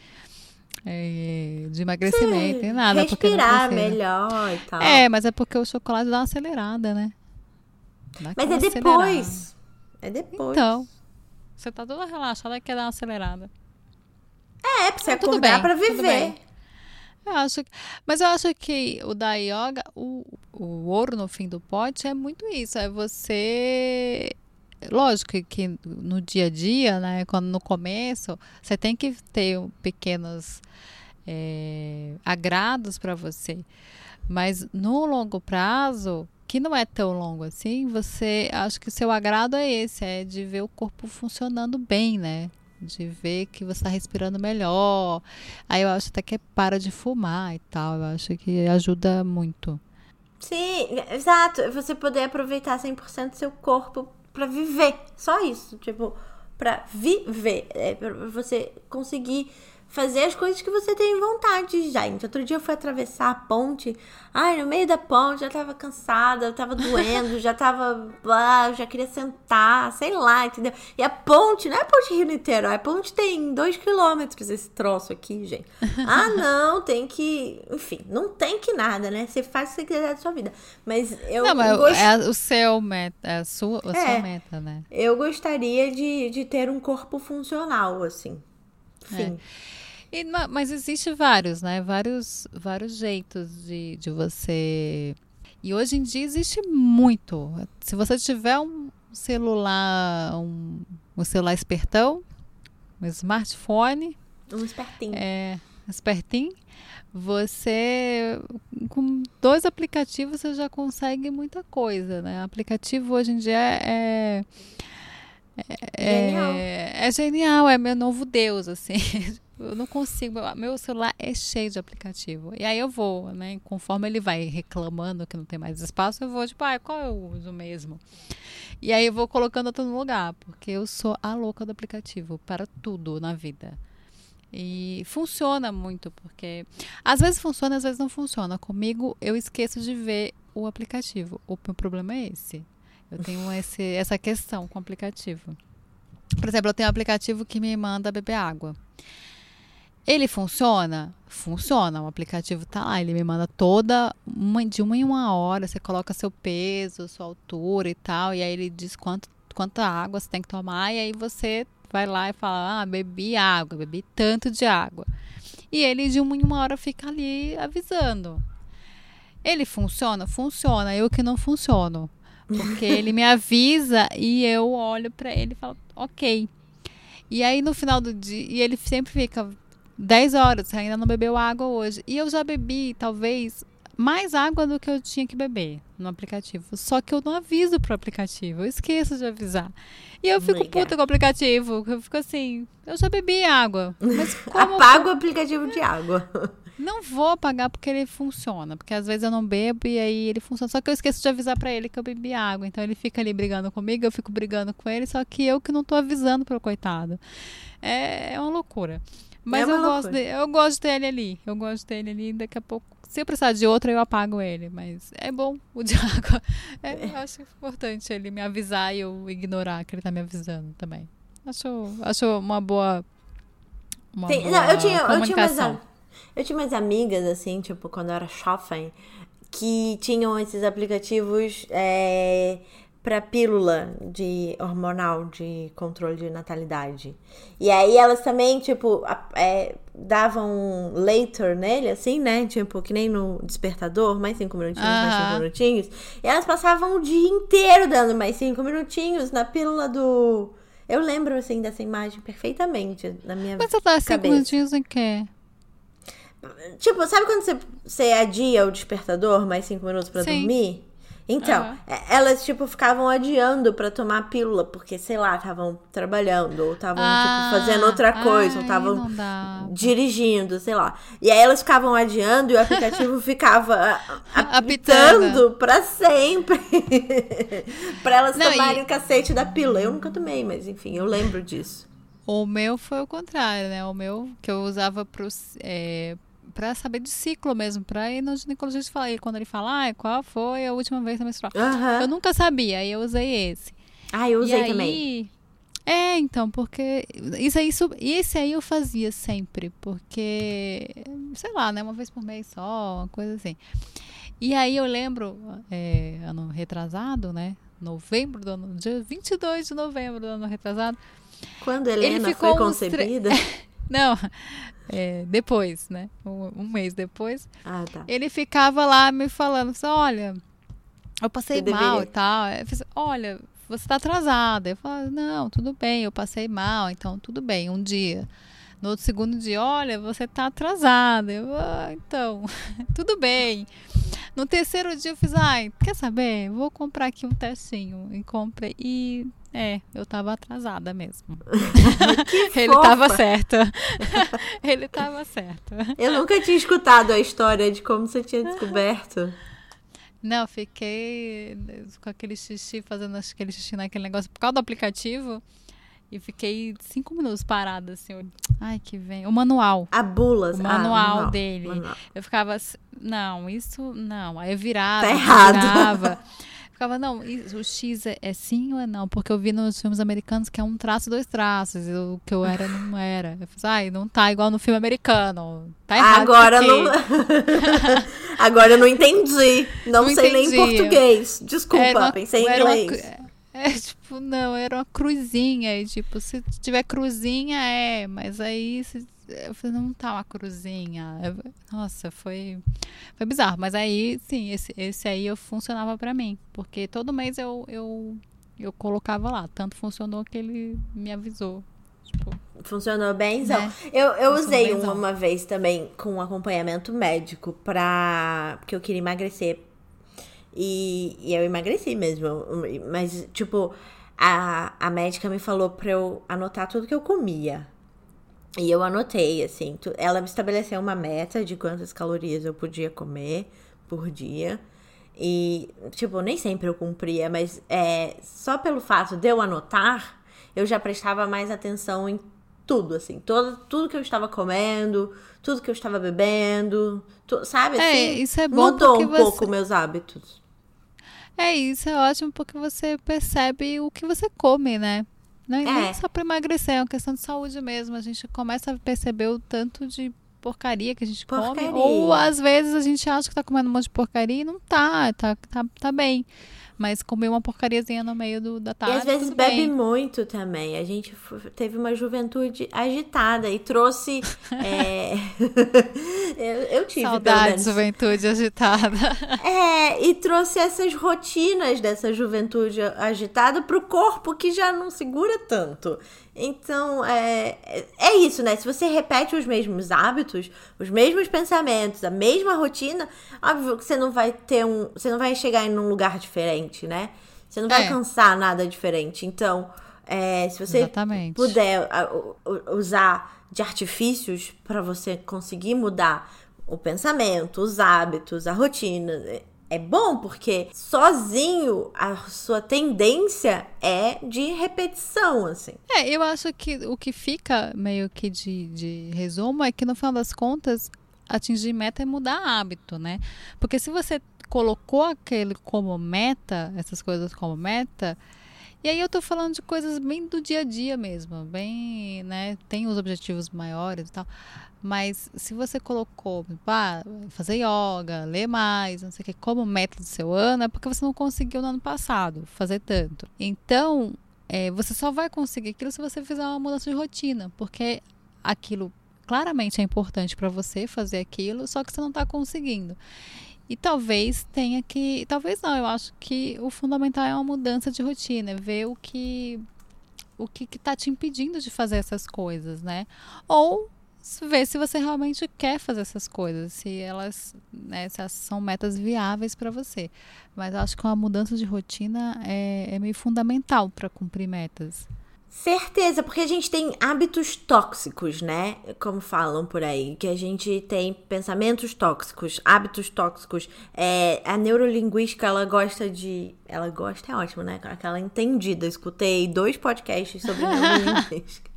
Speaker 2: é, de emagrecimento, nem nada.
Speaker 1: Respirar melhor e tal.
Speaker 2: É, mas é porque o chocolate dá uma acelerada, né?
Speaker 1: Dá Mas é depois. É depois.
Speaker 2: Então, você tá toda relaxada quer dar uma acelerada.
Speaker 1: É, pra você então, acordar pra viver.
Speaker 2: Eu acho, mas eu acho que o da yoga, o, o ouro no fim do pote é muito isso. É você lógico que no dia a dia, né, quando no começo, você tem que ter pequenos é, agrados para você. Mas no longo prazo, que não é tão longo assim, você acho que o seu agrado é esse, é de ver o corpo funcionando bem, né? De ver que você está respirando melhor. Aí eu acho até que para de fumar e tal. Eu acho que ajuda muito.
Speaker 1: Sim, exato. Você poder aproveitar 100% do seu corpo para viver. Só isso. Tipo, para viver. É pra você conseguir fazer as coisas que você tem vontade, gente. Outro dia eu fui atravessar a ponte. Ai, no meio da ponte, já tava cansada, eu tava doendo, (laughs) já tava. Ah, já queria sentar, sei lá, entendeu? E a ponte, não é a ponte Rio Niterói, a ponte tem dois quilômetros esse troço aqui, gente. (laughs) Ah, não, tem que. Enfim, não tem que nada, né? Você faz o que você quiser da sua vida. Mas eu.
Speaker 2: Não, mas gost... é o seu meta, é a sua, a é, sua meta, né?
Speaker 1: Eu gostaria de, de ter um corpo funcional, assim. Sim. É.
Speaker 2: E, mas existe vários, né? Vários, vários jeitos de, de você. E hoje em dia existe muito. Se você tiver um celular, um, um celular espertão, um smartphone.
Speaker 1: Um espertinho.
Speaker 2: É, espertinho. Você, com dois aplicativos, você já consegue muita coisa, né? O aplicativo hoje em dia é, é
Speaker 1: genial.
Speaker 2: É, genial, é meu novo Deus, assim. (laughs) Eu não consigo, meu celular é cheio de aplicativo. E aí eu vou, né? Conforme ele vai reclamando que não tem mais espaço, eu vou, tipo, ah, qual eu uso mesmo? E aí eu vou colocando outro no lugar, porque eu sou a louca do aplicativo para tudo na vida. E funciona muito, porque às vezes funciona, às vezes não funciona. Comigo, eu esqueço de ver o aplicativo. O meu problema é esse. Eu tenho esse, essa questão com o aplicativo. Por exemplo, eu tenho um aplicativo que me manda beber água. Ele funciona? Funciona. O aplicativo tá lá, ele me manda toda uma de uma em uma hora, você coloca seu peso, sua altura e tal, e aí ele diz quanto quanta água você tem que tomar e aí você vai lá e fala: ah, bebi água, bebi tanto de água. E ele de uma em uma hora fica ali avisando. Ele funciona? Funciona. Eu que não funciono. Porque ele me avisa e eu olho para ele e falo, ok. E aí no final do dia, e ele sempre fica 10 horas, ainda não bebeu água hoje. E eu já bebi, talvez, mais água do que eu tinha que beber no aplicativo. Só que eu não aviso pro aplicativo, eu esqueço de avisar. E eu fico puta com o aplicativo. Eu fico assim, eu já bebi água. Mas (laughs)
Speaker 1: como Apaga o aplicativo de água.
Speaker 2: Não vou apagar porque ele funciona. Porque às vezes eu não bebo e aí ele funciona. Só que eu esqueço de avisar para ele que eu bebi água. Então ele fica ali brigando comigo, eu fico brigando com ele, só que eu que não tô avisando pro coitado. É, é uma loucura. Mas é eu, gosto de, eu gosto de ter ele ali. Eu gosto de ter ele ali. Daqui a pouco, se eu precisar de outro, eu apago ele. Mas é bom o (laughs) de água. É, eu acho importante ele me avisar e eu ignorar que ele tá me avisando também. Acho, acho uma boa. Uma
Speaker 1: Sim,
Speaker 2: boa
Speaker 1: não, eu tinha, eu tinha eu tinha umas amigas, assim, tipo, quando eu era shopping, que tinham esses aplicativos é, para pílula de hormonal de controle de natalidade. E aí elas também, tipo, é, davam later nele, assim, né? Tipo, que nem no despertador, mais cinco minutinhos, mais cinco minutinhos. E elas passavam o dia inteiro dando mais cinco minutinhos na pílula do. Eu lembro, assim, dessa imagem perfeitamente na minha
Speaker 2: Mas você
Speaker 1: tá
Speaker 2: cinco minutinhos em quê?
Speaker 1: Tipo, sabe quando você, você adia o despertador mais cinco minutos para dormir? Então, uhum. elas, tipo, ficavam adiando para tomar a pílula, porque, sei lá, estavam trabalhando, ou estavam, tipo, ah, tipo, fazendo outra coisa, ai, ou estavam dirigindo, sei lá. E aí elas ficavam adiando e o aplicativo (laughs) ficava apitando para sempre. (laughs) para elas Não, tomarem e... o cacete da pílula. Eu nunca tomei, mas enfim, eu lembro disso.
Speaker 2: O meu foi o contrário, né? O meu que eu usava pro, é, para saber de ciclo mesmo, para ir no ginecologista falar. E quando ele fala, ah, qual foi a última vez que menstrual? Uhum. Eu nunca sabia, aí eu usei esse.
Speaker 1: Ah, eu usei aí, também.
Speaker 2: É, então, porque isso aí, esse aí eu fazia sempre, porque, sei lá, né, uma vez por mês só, uma coisa assim. E aí eu lembro, é, ano retrasado, né, novembro do ano, dia 22 de novembro do ano retrasado.
Speaker 1: Quando a Helena foi concebida? (laughs)
Speaker 2: Não, é, depois, né? Um, um, mês depois.
Speaker 1: Ah, tá.
Speaker 2: Ele ficava lá me falando, assim, olha, eu passei Você mal deveria... e tal. Eu fiz, olha, você está atrasada. Eu falo, não, tudo bem, eu passei mal, então tudo bem, um dia. No outro segundo dia, olha, você está atrasada. Eu, ah, então, (laughs) tudo bem. No terceiro dia eu fiz, ai, quer saber? Vou comprar aqui um testinho. E comprei. E é, eu tava atrasada mesmo. (laughs) Ele fofa. tava certo. (laughs) Ele tava certo.
Speaker 1: Eu nunca tinha escutado a história de como você tinha descoberto.
Speaker 2: Não, fiquei com aquele xixi, fazendo aquele xixi naquele negócio por causa do aplicativo. E fiquei cinco minutos parada, assim. Ai, que vem. O manual.
Speaker 1: A bulas.
Speaker 2: O manual, ah, manual dele. Manual. Eu ficava assim, não, isso não. Aí eu virava.
Speaker 1: Tá errado.
Speaker 2: Virava. (laughs) Ficava, não, o X é, é, sim ou é não? Porque eu vi nos filmes americanos que é um traço, dois traços. E o que eu era não era. Eu falei, ai, não tá igual no filme americano. Tá errado.
Speaker 1: Agora não. (laughs) Agora eu não entendi. Não, não sei entendi. nem português. Desculpa, uma, pensei em inglês. Uma,
Speaker 2: é, tipo, não, era uma cruzinha. E, tipo, se tiver cruzinha, é. Mas aí, se, eu falei, não tá uma cruzinha. Eu, nossa, foi, foi bizarro. Mas aí, sim, esse, esse aí eu funcionava para mim. Porque todo mês eu, eu, eu colocava lá. Tanto funcionou que ele me avisou. Tipo,
Speaker 1: Funcionou bem, né? Eu, eu usei uma, uma vez também com um acompanhamento médico pra. Porque eu queria emagrecer e, e eu emagreci mesmo. Mas, tipo, a, a médica me falou pra eu anotar tudo que eu comia. E eu anotei, assim. Tu, ela me estabeleceu uma meta de quantas calorias eu podia comer por dia. E, tipo, nem sempre eu cumpria, mas é, só pelo fato de eu anotar, eu já prestava mais atenção em tudo, assim. Todo, tudo que eu estava comendo, tudo que eu estava bebendo, tu, sabe?
Speaker 2: É, assim, isso é bom
Speaker 1: mudou um
Speaker 2: você...
Speaker 1: pouco meus hábitos.
Speaker 2: É, isso é ótimo porque você percebe o que você come, né? Não é nem só para emagrecer, é uma questão de saúde mesmo. A gente começa a perceber o tanto de porcaria que a gente porcaria. come. Ou às vezes a gente acha que tá comendo um monte de porcaria e não tá, tá, tá, tá bem. Mas comer uma porcariazinha no meio do, da tarde.
Speaker 1: E às vezes bebe bem. muito também. A gente teve uma juventude agitada e trouxe. (laughs) é... (laughs) eu, eu tive.
Speaker 2: Saudade de juventude agitada.
Speaker 1: É, e trouxe essas rotinas dessa juventude agitada pro corpo que já não segura tanto. Então, é, é isso, né? Se você repete os mesmos hábitos, os mesmos pensamentos, a mesma rotina, óbvio que você não vai ter um. Você não vai chegar em um lugar diferente, né? Você não vai é. alcançar nada diferente. Então, é, se você Exatamente. puder usar de artifícios para você conseguir mudar o pensamento, os hábitos, a rotina, é bom porque sozinho a sua tendência é de repetição, assim.
Speaker 2: É, eu acho que o que fica meio que de, de resumo é que no final das contas atingir meta é mudar hábito, né? Porque se você colocou aquele como meta, essas coisas como meta, e aí eu tô falando de coisas bem do dia a dia mesmo, bem, né? Tem os objetivos maiores e tal. Mas se você colocou, ah, fazer yoga, ler mais, não sei o que, como meta do seu ano, é porque você não conseguiu no ano passado fazer tanto. Então, é, você só vai conseguir aquilo se você fizer uma mudança de rotina, porque aquilo claramente é importante para você fazer aquilo, só que você não está conseguindo. E talvez tenha que. Talvez não, eu acho que o fundamental é uma mudança de rotina, ver o que. O que está te impedindo de fazer essas coisas, né? Ou ver se você realmente quer fazer essas coisas, se elas, né, se elas são metas viáveis para você. Mas eu acho que uma mudança de rotina é, é meio fundamental para cumprir metas.
Speaker 1: Certeza, porque a gente tem hábitos tóxicos, né? Como falam por aí, que a gente tem pensamentos tóxicos, hábitos tóxicos. É, a neurolinguística, ela gosta de. Ela gosta, é ótimo, né? Aquela entendida. Escutei dois podcasts sobre (laughs) neurolinguística.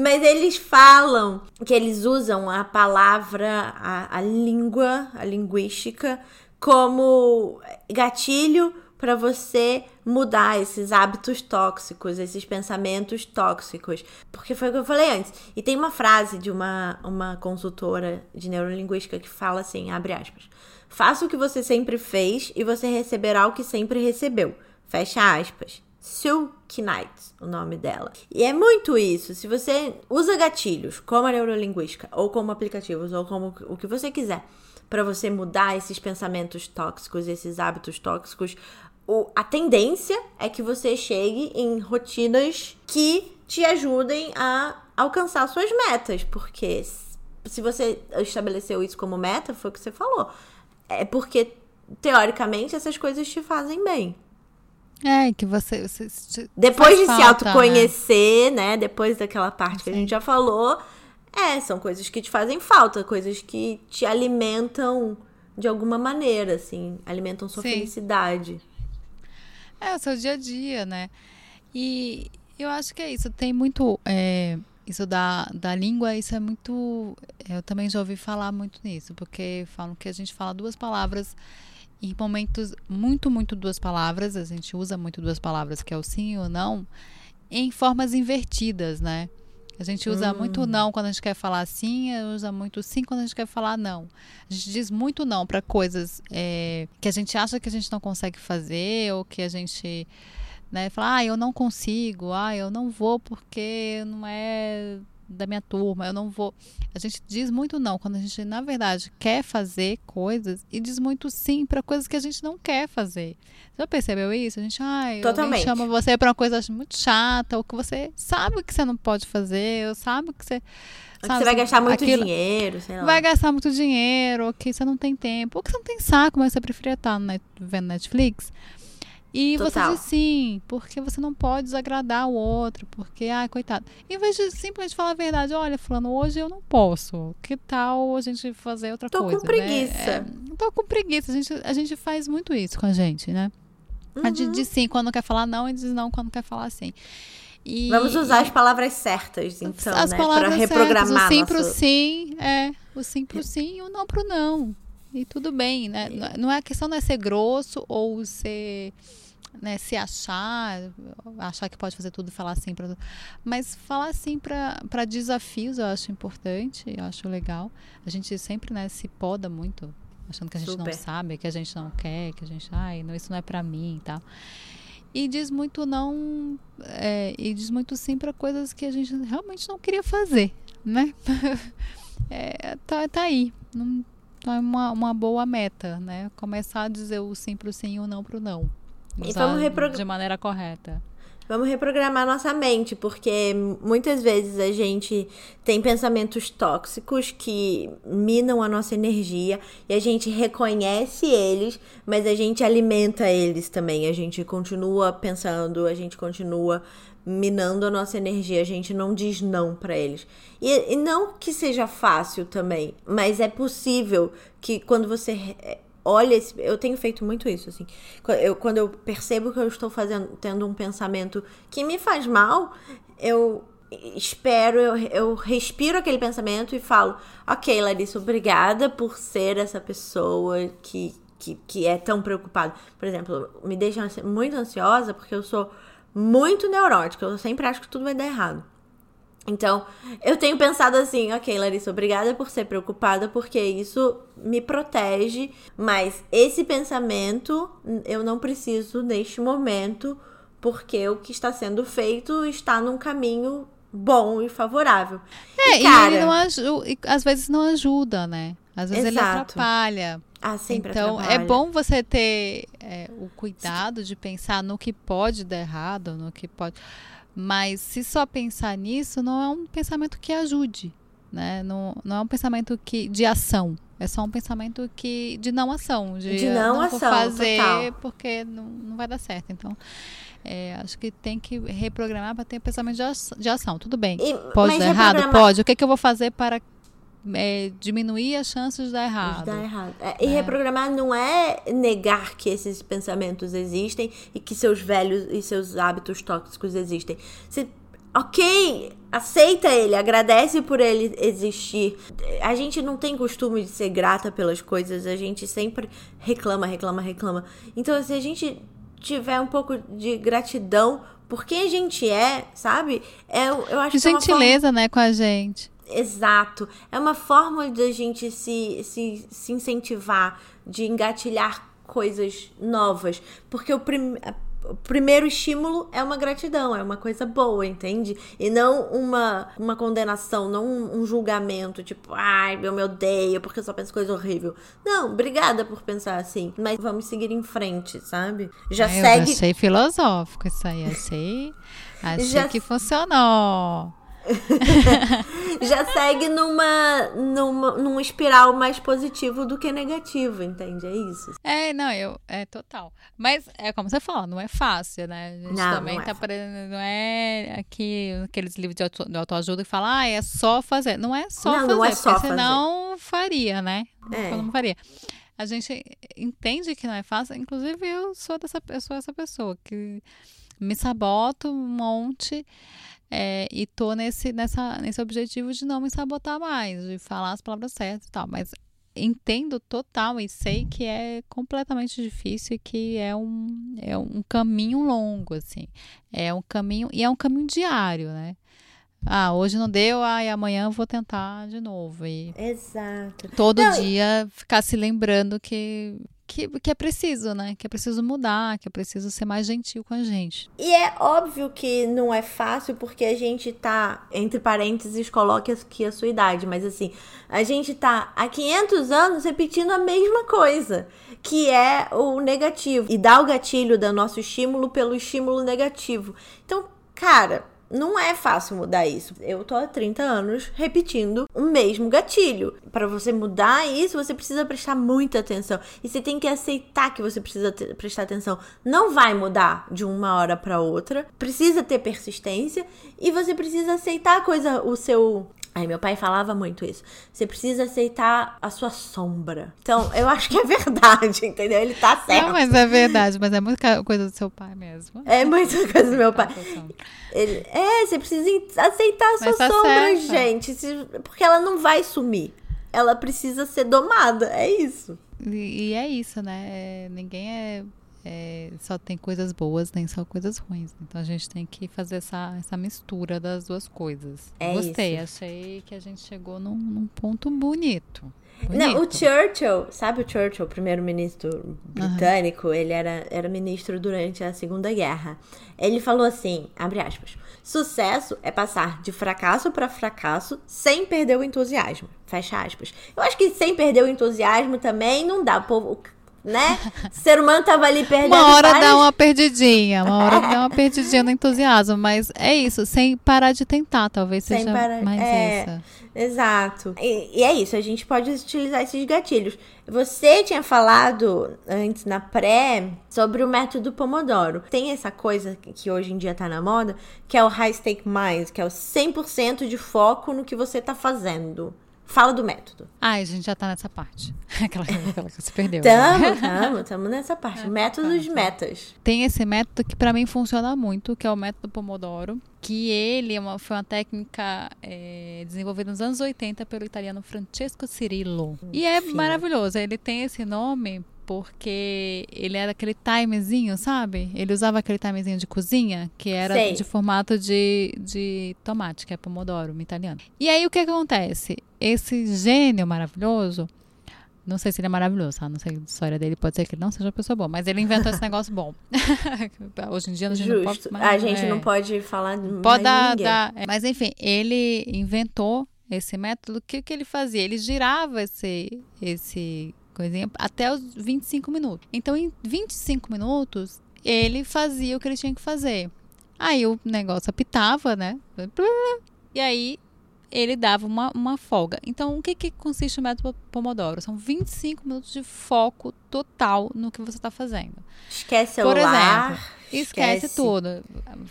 Speaker 1: Mas eles falam que eles usam a palavra, a, a língua, a linguística, como gatilho para você mudar esses hábitos tóxicos, esses pensamentos tóxicos. Porque foi o que eu falei antes. E tem uma frase de uma, uma consultora de neurolinguística que fala assim, abre aspas. Faça o que você sempre fez e você receberá o que sempre recebeu. Fecha aspas. Silk Knight, o nome dela. E é muito isso. Se você usa gatilhos, como a neurolinguística, ou como aplicativos, ou como o que você quiser, para você mudar esses pensamentos tóxicos, esses hábitos tóxicos, o, a tendência é que você chegue em rotinas que te ajudem a alcançar suas metas, porque se você estabeleceu isso como meta, foi o que você falou. É porque teoricamente essas coisas te fazem bem.
Speaker 2: É, que você. você
Speaker 1: Depois de falta, se autoconhecer, né? né? Depois daquela parte Sim. que a gente já falou, é, são coisas que te fazem falta, coisas que te alimentam de alguma maneira, assim, alimentam sua Sim. felicidade.
Speaker 2: É, o seu dia a dia, né? E eu acho que é isso. Tem muito. É, isso da, da língua, isso é muito. Eu também já ouvi falar muito nisso, porque falam que a gente fala duas palavras em momentos muito, muito duas palavras, a gente usa muito duas palavras, que é o sim e o não, em formas invertidas, né? A gente usa hum. muito não quando a gente quer falar sim, usa muito sim quando a gente quer falar não. A gente diz muito não para coisas é, que a gente acha que a gente não consegue fazer ou que a gente né, fala, ah, eu não consigo, ah, eu não vou porque não é da minha turma, eu não vou. A gente diz muito não quando a gente, na verdade, quer fazer coisas e diz muito sim para coisas que a gente não quer fazer. Já percebeu isso? A gente, ai, Totalmente. chama você para uma coisa muito chata, ou que você sabe que você não pode fazer, ou sabe que você.
Speaker 1: Sabe, você vai gastar muito aquilo, dinheiro, sei lá.
Speaker 2: Vai gastar muito dinheiro, ou que você não tem tempo, ou que você não tem saco, mas você preferia estar no net, vendo Netflix. E Total. você diz sim, porque você não pode desagradar o outro, porque, ai, coitado. Em vez de simplesmente falar a verdade, olha, fulano, hoje eu não posso. Que tal a gente fazer outra
Speaker 1: tô
Speaker 2: coisa?
Speaker 1: Tô com preguiça. Né?
Speaker 2: É, tô com preguiça. A gente, a gente faz muito isso com a gente, né? Uhum. A gente diz sim quando quer falar não e diz não quando quer falar sim.
Speaker 1: E, Vamos usar as palavras certas, então, as né? Para reprogramar.
Speaker 2: Certas, o sim nosso... pro sim, é. O sim pro sim e o não pro não. E tudo bem, né? Não é a questão não é ser grosso ou ser né, se achar, achar que pode fazer tudo e falar assim para mas falar assim para desafios eu acho importante, eu acho legal. A gente sempre né, se poda muito achando que a gente Super. não sabe, que a gente não quer, que a gente, ai, não, isso não é para mim e tal. E diz muito não, é, e diz muito sim para coisas que a gente realmente não queria fazer, né? (laughs) é, tá, tá aí. Não, é uma, uma boa meta, né? Começar a dizer o sim pro sim e o não pro não. e vamos reprogramar de maneira correta.
Speaker 1: Vamos reprogramar nossa mente, porque muitas vezes a gente tem pensamentos tóxicos que minam a nossa energia e a gente reconhece eles, mas a gente alimenta eles também. A gente continua pensando, a gente continua minando a nossa energia, a gente não diz não para eles. E, e, não que seja fácil também, mas é possível que quando você olha esse, eu tenho feito muito isso assim. Eu, quando eu percebo que eu estou fazendo tendo um pensamento que me faz mal, eu espero, eu, eu respiro aquele pensamento e falo: "OK, Larissa, obrigada por ser essa pessoa que que, que é tão preocupada. Por exemplo, me deixa muito ansiosa porque eu sou muito neurótica. Eu sempre acho que tudo vai dar errado. Então, eu tenho pensado assim, ok, Larissa, obrigada por ser preocupada, porque isso me protege, mas esse pensamento eu não preciso neste momento, porque o que está sendo feito está num caminho bom e favorável.
Speaker 2: É, e, cara, e ele não ajuda, às vezes não ajuda, né? Às vezes exato. ele atrapalha.
Speaker 1: Ah, sempre
Speaker 2: então,
Speaker 1: é atrapalha.
Speaker 2: é bom você ter é, o cuidado de pensar no que pode dar errado, no que pode. Mas se só pensar nisso, não é um pensamento que ajude, né? Não, não é um pensamento que de ação. É só um pensamento que de não ação, de,
Speaker 1: de não, não ação,
Speaker 2: fazer
Speaker 1: total.
Speaker 2: porque não, não vai dar certo. Então, é, acho que tem que reprogramar para ter pensamento de, de ação. Tudo bem. E, pode dar errado? Pode. O que, é que eu vou fazer para é, diminuir as chances de dar errado. De
Speaker 1: dar errado. É, e é. reprogramar não é negar que esses pensamentos existem e que seus velhos e seus hábitos tóxicos existem. Você, ok, aceita ele, agradece por ele existir. A gente não tem costume de ser grata pelas coisas, a gente sempre reclama, reclama, reclama. Então, se a gente tiver um pouco de gratidão por quem a gente é, sabe? É, eu acho
Speaker 2: que gentileza, é forma... né, com a gente.
Speaker 1: Exato. É uma forma de a gente se, se, se incentivar, de engatilhar coisas novas. Porque o, prim, o primeiro estímulo é uma gratidão, é uma coisa boa, entende? E não uma, uma condenação, não um, um julgamento, tipo, ai, eu me odeio porque eu só penso coisa horrível. Não, obrigada por pensar assim. Mas vamos seguir em frente, sabe?
Speaker 2: Já segue. Eu achei filosófico isso aí, achei. Achei Já... que funcionou. (laughs)
Speaker 1: já segue numa, numa num espiral mais positivo do que negativo, entende? É isso.
Speaker 2: É, não, eu é total. Mas é como você fala, não é fácil, né? A gente não, também não é tá é. não é aqui aqueles livros de, auto, de autoajuda que fala, ah, é só fazer. Não é só
Speaker 1: não,
Speaker 2: fazer,
Speaker 1: não é só
Speaker 2: fazer. senão faria, né?
Speaker 1: É.
Speaker 2: Não faria. A gente entende que não é fácil, inclusive eu sou dessa pessoa, essa pessoa que me saboto um monte. É, e tô nesse, nessa, nesse objetivo de não me sabotar mais, de falar as palavras certas e tal. Mas entendo total e sei que é completamente difícil e que é um, é um caminho longo, assim. É um caminho, e é um caminho diário, né? Ah, hoje não deu, ah, e amanhã vou tentar de novo. E
Speaker 1: Exato.
Speaker 2: Todo não, dia ficar se lembrando que que, que é preciso, né? Que é preciso mudar, que é preciso ser mais gentil com a gente.
Speaker 1: E é óbvio que não é fácil porque a gente tá, entre parênteses, coloque aqui a sua idade, mas assim, a gente tá há 500 anos repetindo a mesma coisa, que é o negativo. E dá o gatilho do nosso estímulo pelo estímulo negativo. Então, cara, não é fácil mudar isso. Eu tô há 30 anos repetindo o mesmo gatilho. Para você mudar isso, você precisa prestar muita atenção. E você tem que aceitar que você precisa ter, prestar atenção. Não vai mudar de uma hora para outra. Precisa ter persistência e você precisa aceitar a coisa, o seu Aí meu pai falava muito isso. Você precisa aceitar a sua sombra. Então, eu acho que é verdade, (laughs) entendeu? Ele tá certo.
Speaker 2: Não, mas é verdade, mas é muita coisa do seu pai mesmo.
Speaker 1: É muita coisa do meu pai. Ele, é, você precisa aceitar a sua tá sombra, gente. Porque ela não vai sumir. Ela precisa ser domada. É isso.
Speaker 2: E, e é isso, né? É, ninguém é é, só tem coisas boas, nem só coisas ruins. Então a gente tem que fazer essa, essa mistura das duas coisas. É Gostei, isso. achei que a gente chegou num, num ponto bonito. Bonito.
Speaker 1: Não, o Churchill, sabe o Churchill, o primeiro-ministro britânico, uhum. ele era, era ministro durante a Segunda Guerra. Ele falou assim, abre aspas, sucesso é passar de fracasso para fracasso sem perder o entusiasmo, fecha aspas. Eu acho que sem perder o entusiasmo também não dá, o povo, né? O ser humano tava ali perdendo.
Speaker 2: Uma hora várias... dá uma perdidinha, uma hora dá uma perdidinha no entusiasmo, mas é isso, sem parar de tentar, talvez sem seja parar... mais é, isso.
Speaker 1: Exato. E, e, é isso, a gente pode utilizar esses gatilhos. Você tinha falado antes na pré sobre o método Pomodoro. Tem essa coisa que hoje em dia tá na moda, que é o High Stake Mind, que é o 100% de foco no que você tá fazendo. Fala do método.
Speaker 2: Ah, a gente já tá nessa parte. (laughs) aquela, aquela que se perdeu.
Speaker 1: Tamo, né? (laughs) tamo, tamo nessa parte. É, método de metas.
Speaker 2: Tem esse método que para mim funciona muito, que é o método Pomodoro. Que ele é uma, foi uma técnica é, desenvolvida nos anos 80 pelo italiano Francesco Cirillo. E é maravilhoso. Ele tem esse nome porque ele era aquele timezinho, sabe? Ele usava aquele timezinho de cozinha, que era Sei. de formato de, de tomate, que é pomodoro, italiano. E aí o que acontece? Esse gênio maravilhoso, não sei se ele é maravilhoso, tá? Não sei a história dele, pode ser que ele não seja uma pessoa boa, mas ele inventou esse negócio bom. (laughs) Hoje em dia a gente Justo. não pode.
Speaker 1: Mas, a gente é, não pode falar
Speaker 2: pode dar, dar é, Mas enfim, ele inventou esse método. O que, que ele fazia? Ele girava esse, esse coisinha, até os 25 minutos. Então, em 25 minutos, ele fazia o que ele tinha que fazer. Aí o negócio apitava, né? E aí ele dava uma, uma folga. Então, o que, que consiste o método Pomodoro? São 25 minutos de foco total no que você está fazendo.
Speaker 1: Esquece o Por exemplo,
Speaker 2: esquece, esquece, tudo.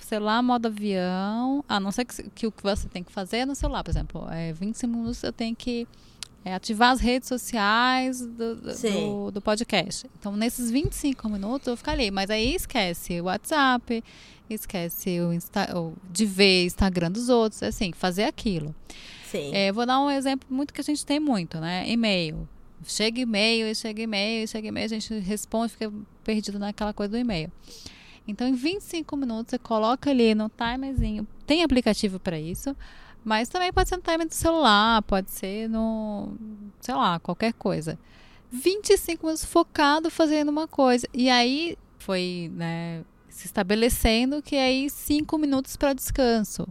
Speaker 2: Celular, modo avião. A não ser que, que o que você tem que fazer é no celular. Por exemplo, é 25 minutos eu tenho que é ativar as redes sociais do, do, do, podcast. Então, nesses 25 minutos eu fico ali. Mas aí esquece o WhatsApp, esquece o Insta, o, de ver Instagram dos outros, assim, fazer aquilo.
Speaker 1: Sim.
Speaker 2: É, vou dar um exemplo muito que a gente tem muito, né? E-mail. Chega e-mail, chega e-mail, chega e-mail, a gente responde, fica perdido naquela coisa do e-mail. Então, em 25 minutos, você coloca ali no timerzinho. Tem aplicativo para isso. Mas também pode ser no timer do celular, pode ser no, sei lá, qualquer coisa. 25 minutos focado fazendo uma coisa. E aí foi, né, se estabelecendo que aí 5 minutos para descanso.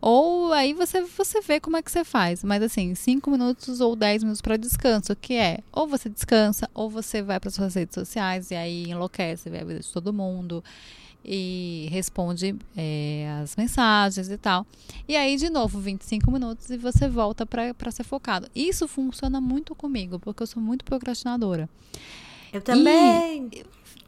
Speaker 2: Ou aí você, você vê como é que você faz. Mas assim, 5 minutos ou 10 minutos para descanso, que é ou você descansa, ou você vai para suas redes sociais e aí enlouquece, vê a vida de todo mundo e responde é, as mensagens e tal. E aí, de novo, 25 minutos e você volta para ser focado. Isso funciona muito comigo, porque eu sou muito procrastinadora.
Speaker 1: Eu também.
Speaker 2: E,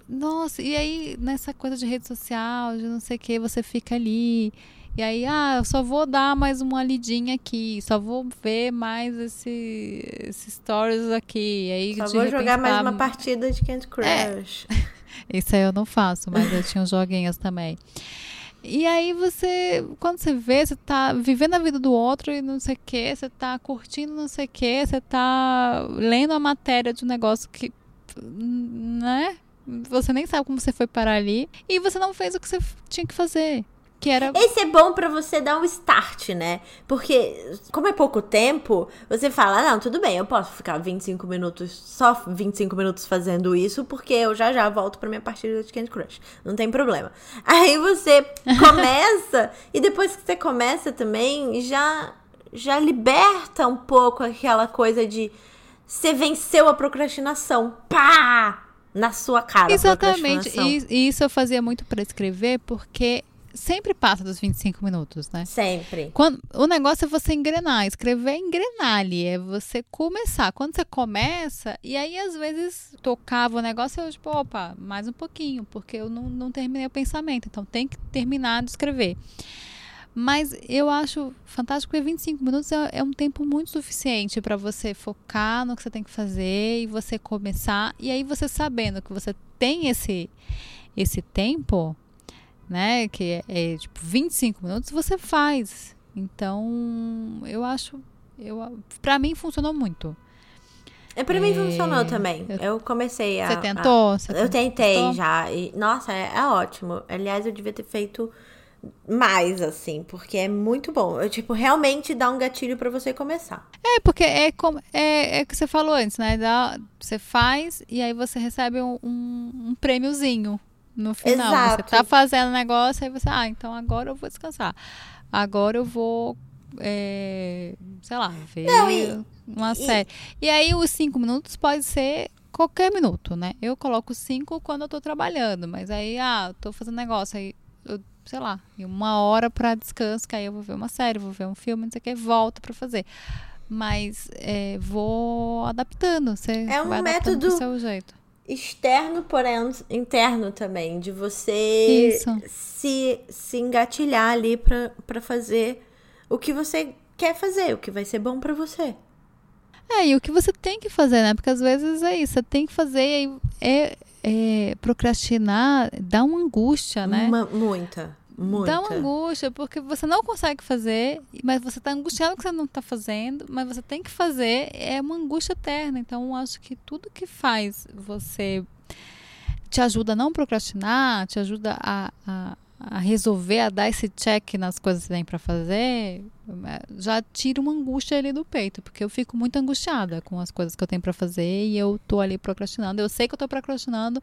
Speaker 2: nossa, e aí nessa coisa de rede social, de não sei o que, você fica ali. E aí, ah, eu só vou dar mais uma lidinha aqui, só vou ver mais esse, esses stories aqui. Aí,
Speaker 1: só vou jogar mais tá... uma partida de Candy Crush.
Speaker 2: É. (laughs) Isso aí eu não faço, mas eu tinha uns joguinhos também. E aí você, quando você vê, você tá vivendo a vida do outro e não sei o que, você tá curtindo não sei o que, você tá lendo a matéria de um negócio que, né? Você nem sabe como você foi parar ali e você não fez o que você tinha que fazer. Que era...
Speaker 1: Esse é bom para você dar um start, né? Porque, como é pouco tempo, você fala: não, tudo bem, eu posso ficar 25 minutos, só 25 minutos fazendo isso, porque eu já já volto pra minha partida de Candy Crush. Não tem problema. (laughs) Aí você começa, (laughs) e depois que você começa também, já, já liberta um pouco aquela coisa de você venceu a procrastinação. Pá! Na sua cara.
Speaker 2: Exatamente. E isso eu fazia muito para escrever, porque sempre passa dos 25 minutos, né?
Speaker 1: Sempre.
Speaker 2: Quando, o negócio é você engrenar. Escrever é engrenar ali, é você começar. Quando você começa, e aí às vezes tocava o negócio, eu tipo, opa, mais um pouquinho, porque eu não, não terminei o pensamento. Então tem que terminar de escrever. Mas eu acho fantástico porque 25 minutos é, é um tempo muito suficiente para você focar no que você tem que fazer e você começar. E aí você sabendo que você tem esse, esse tempo, né? Que é, é tipo 25 minutos, você faz. Então, eu acho. Eu, pra mim funcionou muito.
Speaker 1: É, pra mim funcionou também. Eu comecei a.
Speaker 2: Você tentou?
Speaker 1: A,
Speaker 2: Você
Speaker 1: eu tentei
Speaker 2: testou?
Speaker 1: já. E, nossa, é, é ótimo. Aliás, eu devia ter feito mais, assim, porque é muito bom. Eu, tipo, realmente dá um gatilho pra você começar.
Speaker 2: É, porque é como é, é o que você falou antes, né? Dá, você faz e aí você recebe um, um, um prêmiozinho no final.
Speaker 1: Exato.
Speaker 2: Você tá fazendo negócio, aí você, ah, então agora eu vou descansar. Agora eu vou, é, sei lá, ver
Speaker 1: Não, e-
Speaker 2: uma
Speaker 1: e-
Speaker 2: série. E aí os cinco minutos pode ser qualquer minuto, né? Eu coloco cinco quando eu tô trabalhando, mas aí, ah, eu tô fazendo negócio, aí eu, sei lá, e uma hora pra descanso, que aí eu vou ver uma série, vou ver um filme, não sei o que, volto pra fazer. Mas é, vou adaptando. Você
Speaker 1: É um
Speaker 2: vai adaptando
Speaker 1: método-
Speaker 2: do seu jeito.
Speaker 1: Externo, porém interno também, de você
Speaker 2: Isso.
Speaker 1: se, se engatilhar ali pra fazer o que você quer fazer, o que vai ser bom pra você.
Speaker 2: É, e o que você tem que fazer, né? Porque às vezes é isso, você tem que fazer e é, é, procrastinar dá uma angústia, né?
Speaker 1: Uma- muita, muita.
Speaker 2: Dá uma angústia, porque você não consegue fazer, mas você está angustiado que você não está fazendo, mas você tem que fazer, é uma angústia eterna. Então, acho que tudo que faz você te ajuda a não procrastinar, te ajuda a, a, a resolver, a dar esse check nas coisas que tem para fazer, já tira uma angústia ali do peito, porque eu fico muito angustiada com as coisas que eu tenho para fazer e eu tô ali procrastinando. Eu sei que eu tô procrastinando,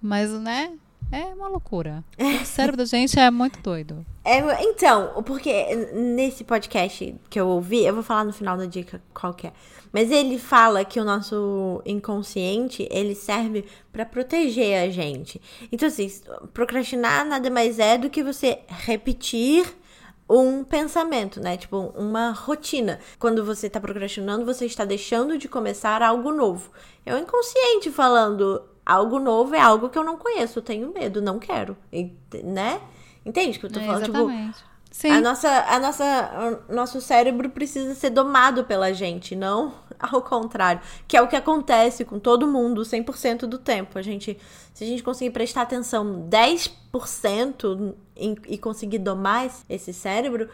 Speaker 2: mas, né? É uma loucura. O cérebro da gente é muito doido.
Speaker 1: É, então, porque nesse podcast que eu ouvi, eu vou falar no final da dica qual que é. Mas ele fala que o nosso inconsciente, ele serve pra proteger a gente. Então, assim, procrastinar nada mais é do que você repetir um pensamento, né? Tipo, uma rotina. Quando você tá procrastinando, você está deixando de começar algo novo. É o inconsciente falando, algo novo é algo que eu não conheço, eu tenho medo, não quero, né? Entende o que eu tô
Speaker 2: É,
Speaker 1: falando? Tipo,
Speaker 2: exatamente. Sim.
Speaker 1: a nossa, a nossa, o nosso cérebro precisa ser domado pela gente, não (laughs) ao contrário. Que é o que acontece com todo mundo 100% do tempo. A gente, se a gente conseguir prestar atenção 10% em, e conseguir domar esse cérebro,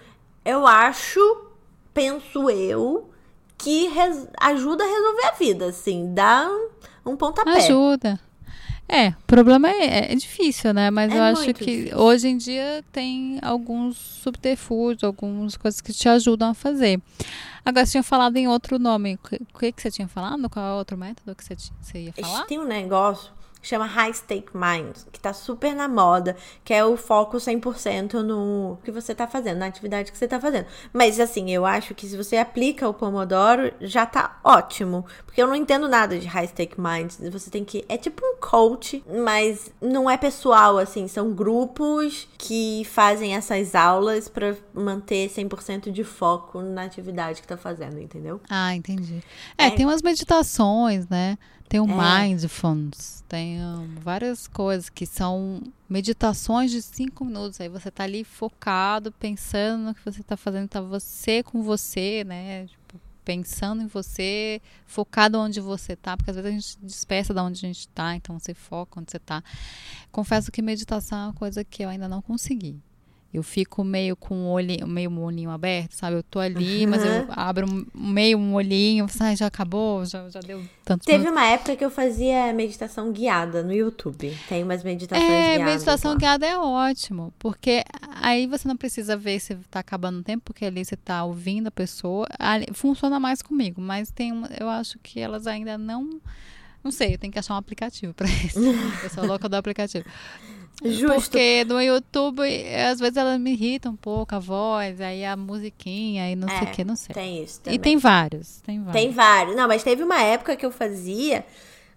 Speaker 1: eu acho, penso eu, que res- ajuda a resolver a vida, assim, dá um, pontapé.
Speaker 2: Ajuda. É, o problema é, é difícil, né? Mas
Speaker 1: É
Speaker 2: eu acho que
Speaker 1: difícil.
Speaker 2: hoje em dia tem alguns subterfúgios, algumas coisas que te ajudam a fazer. Agora, você tinha falado em outro nome. O que, que você tinha falado? Qual é o outro método que você, você ia falar?
Speaker 1: Tem um negócio chama High Stake Mind, que tá super na moda, que é o foco 100% no que você tá fazendo, na atividade que você tá fazendo. Mas assim, eu acho que se você aplica o Pomodoro, já tá ótimo. Porque eu não entendo nada de High Stake Mind. Você tem que. É tipo um coach, mas não é pessoal, assim. São grupos que fazem essas aulas pra manter 100% de foco na atividade que tá fazendo, entendeu?
Speaker 2: Ah, entendi. É,
Speaker 1: É.
Speaker 2: tem umas meditações, né? Tem o
Speaker 1: É.
Speaker 2: Mindfulness, tem várias coisas que são meditações de cinco minutos. Aí você tá ali focado, pensando no que você tá fazendo, tá você com você, né? Tipo, pensando em você, focado onde você tá, porque às vezes a gente dispersa de onde a gente tá, então você foca onde você tá. Confesso que meditação é uma coisa que eu ainda não consegui. Eu fico meio com o olhinho, meio um olhinho aberto, sabe? Eu tô ali, mas eu
Speaker 1: Uhum.
Speaker 2: abro meio um olhinho, ai, já acabou, já, já deu tantos
Speaker 1: Teve
Speaker 2: minutos.
Speaker 1: uma época que eu fazia meditação guiada no YouTube. Tem umas meditações
Speaker 2: É,
Speaker 1: guiadas.
Speaker 2: meditação
Speaker 1: lá.
Speaker 2: guiada é ótimo, porque aí você não precisa ver se tá acabando o tempo, porque ali você tá ouvindo a pessoa. Ali- funciona mais comigo, mas tem uma, eu acho que elas ainda não. Não sei, eu tenho que achar um aplicativo pra isso. (laughs) eu sou louca do aplicativo.
Speaker 1: Justo.
Speaker 2: Porque no YouTube, às vezes ela me irrita um pouco a voz, aí a musiquinha e não sei
Speaker 1: É,
Speaker 2: o que, não sei.
Speaker 1: Tem isso
Speaker 2: E
Speaker 1: também.
Speaker 2: tem vários, tem vários.
Speaker 1: Tem vários. Não, mas teve uma época que eu fazia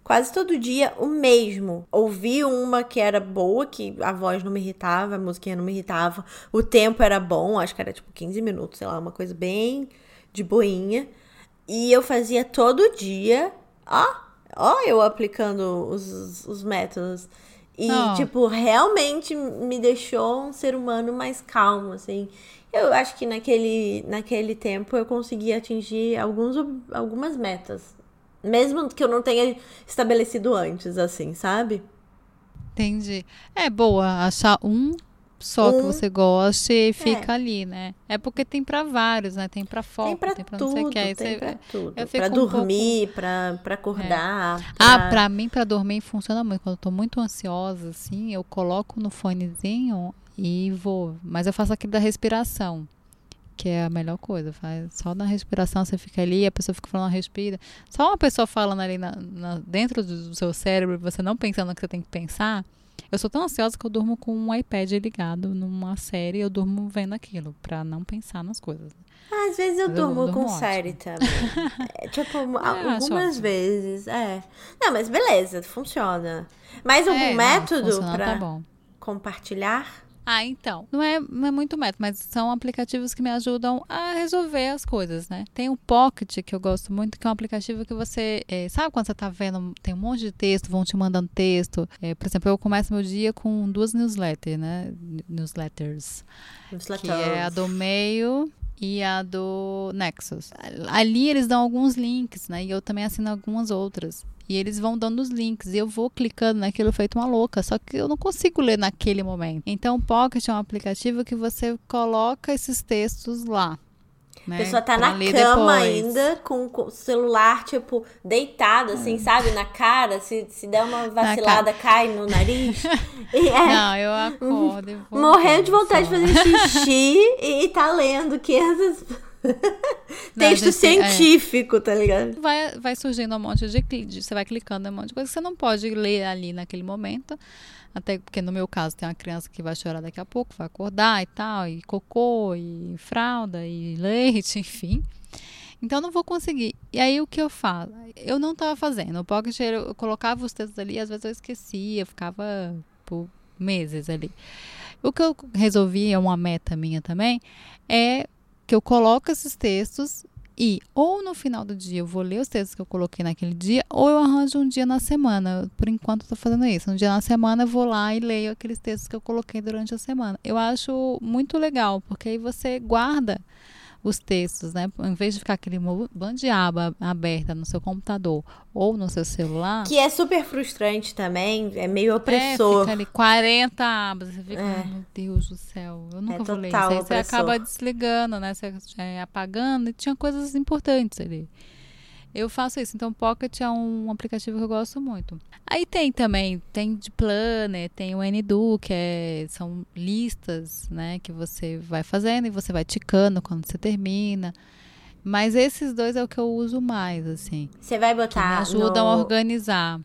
Speaker 1: quase todo dia o mesmo. Ouvi uma que era boa, que a voz não me irritava, a musiquinha não me irritava, o tempo era bom, acho que era tipo 15 minutos, sei lá, uma coisa bem de boinha. E eu fazia todo dia, ó, ó, eu aplicando os, os métodos. E, tipo, realmente me deixou um ser humano mais calmo, assim. Eu acho que naquele, naquele tempo eu consegui atingir alguns, algumas metas. Mesmo que eu não tenha estabelecido antes, assim, sabe?
Speaker 2: Entendi. É boa achar um só
Speaker 1: um,
Speaker 2: que você goste e fica é. ali, né? É porque tem para vários, né? Tem para foco,
Speaker 1: tem pra,
Speaker 2: tem pra
Speaker 1: tudo,
Speaker 2: não sei o que.
Speaker 1: Aí
Speaker 2: tem
Speaker 1: você, pra tudo. Pra dormir, um pouco... pra, pra acordar.
Speaker 2: É. Pra... Ah, pra mim, pra dormir funciona muito. Quando eu tô muito ansiosa, assim, eu coloco no fonezinho e vou. Mas eu faço aquele da respiração que é a melhor coisa. Faz só na respiração você fica ali, a pessoa fica falando, respira. Só uma pessoa falando ali na, na, dentro do seu cérebro, você não pensando no que você tem que pensar. Eu sou tão ansiosa que eu durmo com um iPad ligado numa série, eu durmo vendo aquilo, pra não pensar nas coisas.
Speaker 1: Às vezes eu, durmo, durmo, com ótimo. série (laughs) também. é, tipo, algumas vezes, é. Não, mas beleza, funciona. Mais algum é, método não, pra tá compartilhar?
Speaker 2: Ah, então. Não é, não é muito método, mas são aplicativos que me ajudam a resolver as coisas, né? Tem o Pocket, que eu gosto muito, que é um aplicativo que você. É, sabe quando você tá vendo, tem um monte de texto, vão te mandando texto. É, por exemplo, eu começo meu dia com duas newsletters, né? Newsletters. Newsletters. Que é a do meio e a do Nexus. Ali eles dão alguns links, né? E eu também assino algumas outras. E eles vão dando os links. E eu vou clicando naquilo feito uma louca. Só que eu não consigo ler naquele momento. Então, o Pocket é um aplicativo que você coloca esses textos lá.
Speaker 1: Né? A pessoa tá na cama depois. ainda, com, o celular, tipo, deitado, assim, é. sabe? Na cara. Se, se der uma (laughs) vacilada, cai no nariz. (laughs)
Speaker 2: e é, não, eu acordo.
Speaker 1: Morrendo de vontade de fazer xixi (laughs) e, e tá lendo 500 (laughs) Texto não, científico, é. tá ligado?
Speaker 2: Vai, vai surgindo um monte de, de. Você vai clicando um monte de coisa que você não pode ler ali naquele momento. Até porque no meu caso tem uma criança que vai chorar daqui a pouco, vai acordar e tal, e cocô, e fralda, e leite, (laughs) enfim. Então eu não vou conseguir. E aí o que eu faço? Eu não estava fazendo. O Pocket eu colocava os textos ali, às vezes eu esquecia, ficava por meses ali. O que eu resolvi, é uma meta minha também, é que eu coloco esses textos e ou no final do dia eu vou ler os textos que eu coloquei naquele dia, ou eu arranjo um dia na semana. Por enquanto tô fazendo isso. Um dia na semana eu vou lá e leio aqueles textos que eu coloquei durante a semana. Eu acho muito legal, porque aí você guarda os textos, né? Em vez de ficar aquele bando de aba aberta no seu computador ou no seu celular.
Speaker 1: Que é super frustrante também, é meio opressor. É,
Speaker 2: fica ali 40 abas, você fica, é. meu Deus do céu, eu nunca é vou ler isso. Aí você acaba desligando, né? Você é, apagando e tinha coisas importantes ali. Eu faço isso. Então, Pocket é um aplicativo que eu gosto muito. Aí tem também, tem de Planner, tem o NDo, que é, são listas, né, que você vai fazendo e você vai ticando quando você termina. Mas esses dois é o que eu uso mais, assim.
Speaker 1: Você vai botar.
Speaker 2: Que me ajudam no... a organizar.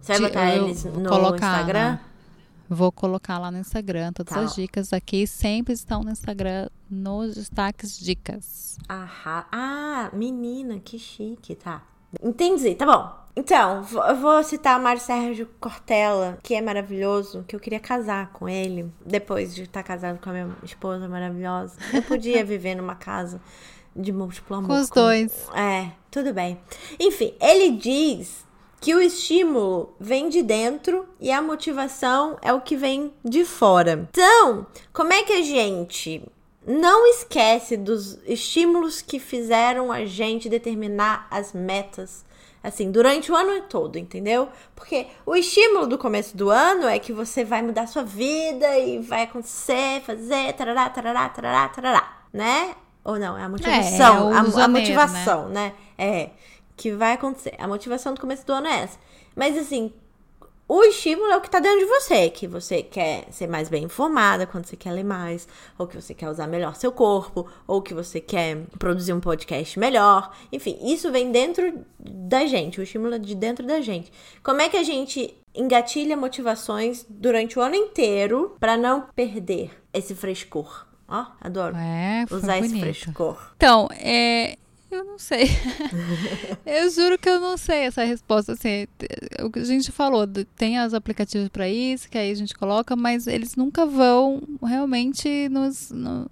Speaker 1: Você vai botar eu, eles no colocar, Instagram? Né?
Speaker 2: Vou colocar lá no Instagram todas tá. as dicas aqui. Sempre estão no Instagram, nos destaques dicas.
Speaker 1: Aham. Ah, menina, que chique, tá. Entendi, tá bom. Então, eu vou citar o Mário Sérgio Cortella, que é maravilhoso, que eu queria casar com ele, depois de estar casado com a minha esposa maravilhosa. Eu podia (laughs) viver numa casa de múltiplo amor.
Speaker 2: Com os dois.
Speaker 1: É, tudo bem. Enfim, ele diz que o estímulo vem de dentro e a motivação é o que vem de fora. Então, como é que a gente não esquece dos estímulos que fizeram a gente determinar as metas assim, durante o ano todo, entendeu? Porque o estímulo do começo do ano é que você vai mudar sua vida e vai acontecer, fazer, tarará, tarará, tarará, tarará, né? Ou não, é a motivação, é, é a, a, motivação, né? né? É que vai acontecer. A motivação do começo do ano é essa. Mas assim, o estímulo é o que está dentro de você, que você quer ser mais bem informada quando você quer ler mais, ou que você quer usar melhor seu corpo, ou que você quer produzir um podcast melhor. Enfim, isso vem dentro da gente, o estímulo é de dentro da gente. Como é que a gente engatilha motivações durante o ano inteiro para não perder esse frescor? Ó, adoro
Speaker 2: é,
Speaker 1: usar
Speaker 2: bonito.
Speaker 1: esse frescor.
Speaker 2: Então, é, eu não sei. (laughs) eu juro que eu não sei essa resposta. Assim, o que a gente falou, tem os aplicativos para isso, que aí a gente coloca, mas eles nunca vão realmente nos, no,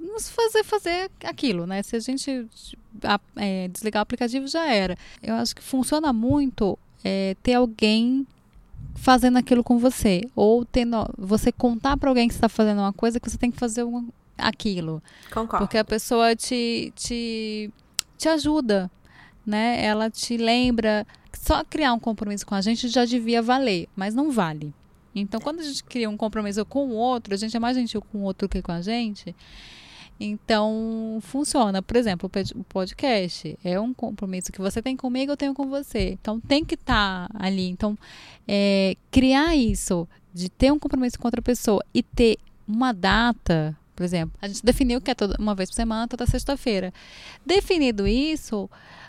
Speaker 2: nos fazer fazer aquilo, né? Se a gente é, desligar o aplicativo, já era. Eu acho que funciona muito é, ter alguém fazendo aquilo com você. Ou tendo, você contar para alguém que está fazendo uma coisa que você tem que fazer uma, aquilo.
Speaker 1: Concordo.
Speaker 2: Porque a pessoa te, te te ajuda, né? Ela te lembra. Só criar um compromisso com a gente já devia valer, mas não vale. Então, quando a gente cria um compromisso com o outro, a gente é mais gentil com o outro que com a gente. Então, funciona. Por exemplo, o podcast é um compromisso que você tem comigo, eu tenho com você. Então, tem que estar tá ali. Então, é, criar isso, de ter um compromisso com outra pessoa e ter uma data, por exemplo, a gente definiu que é toda, uma vez por semana, toda sexta-feira. Definido isso,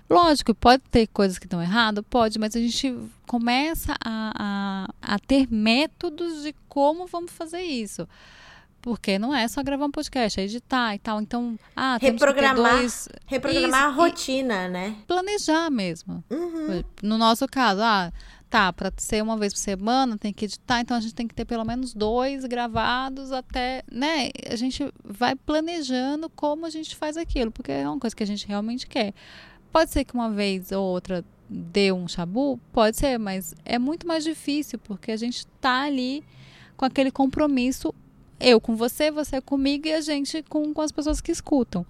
Speaker 2: lógico, pode ter coisas que estão erradas, pode, mas a gente começa a, a, a ter métodos de como vamos fazer isso. Porque não é só gravar um podcast, é editar e tal. Então, ah,
Speaker 1: reprogramar,
Speaker 2: dois...
Speaker 1: reprogramar Isso, a rotina, né?
Speaker 2: Planejar mesmo.
Speaker 1: Uhum.
Speaker 2: No nosso caso, ah, tá, para ser uma vez por semana, tem que editar, então a gente tem que ter pelo menos dois gravados até, né? A gente vai planejando como a gente faz aquilo, porque é uma coisa que a gente realmente quer. Pode ser que uma vez ou outra dê um chabu, pode ser, mas é muito mais difícil porque a gente tá ali com aquele compromisso eu com você, você comigo e a gente com, com as pessoas que escutam.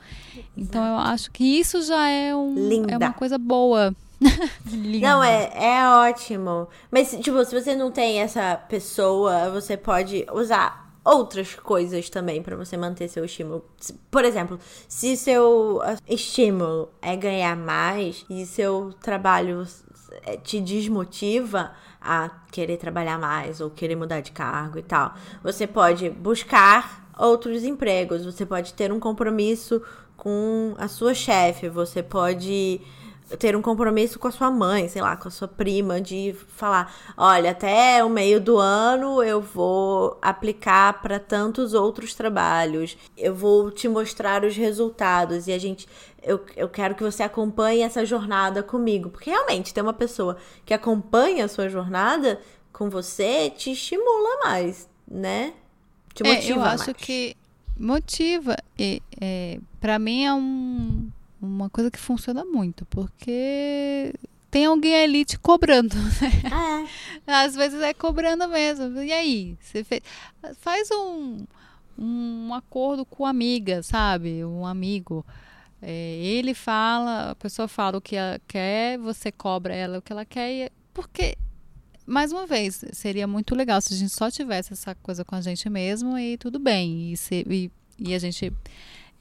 Speaker 2: Então eu acho que isso já é, um, é uma coisa boa. (laughs)
Speaker 1: não, é, é ótimo. Mas, tipo, se você não tem essa pessoa, você pode usar outras coisas também para você manter seu estímulo. Por exemplo, se seu estímulo é ganhar mais e seu trabalho é, te desmotiva, a querer trabalhar mais ou querer mudar de cargo e tal. Você pode buscar outros empregos, você pode ter um compromisso com a sua chefe, você pode ter um compromisso com a sua mãe, sei lá, com a sua prima, de falar: olha, até o meio do ano eu vou aplicar para tantos outros trabalhos, eu vou te mostrar os resultados e a gente. Eu, eu quero que você acompanhe essa jornada comigo. Porque realmente ter uma pessoa que acompanha a sua jornada com você te estimula mais, né?
Speaker 2: Te motiva é, eu acho mais. que motiva. E, é, para mim é um uma coisa que funciona muito, porque tem alguém ali te cobrando, (laughs) né? É. Às vezes é cobrando mesmo. E aí? Você fez... Faz um, um acordo com amiga, sabe? Um amigo. É, ele fala, a pessoa fala o que ela quer, você cobra ela o que ela quer. Porque, mais uma vez, seria muito legal se a gente só tivesse essa coisa com a gente mesmo e tudo bem. E, se, e, e a gente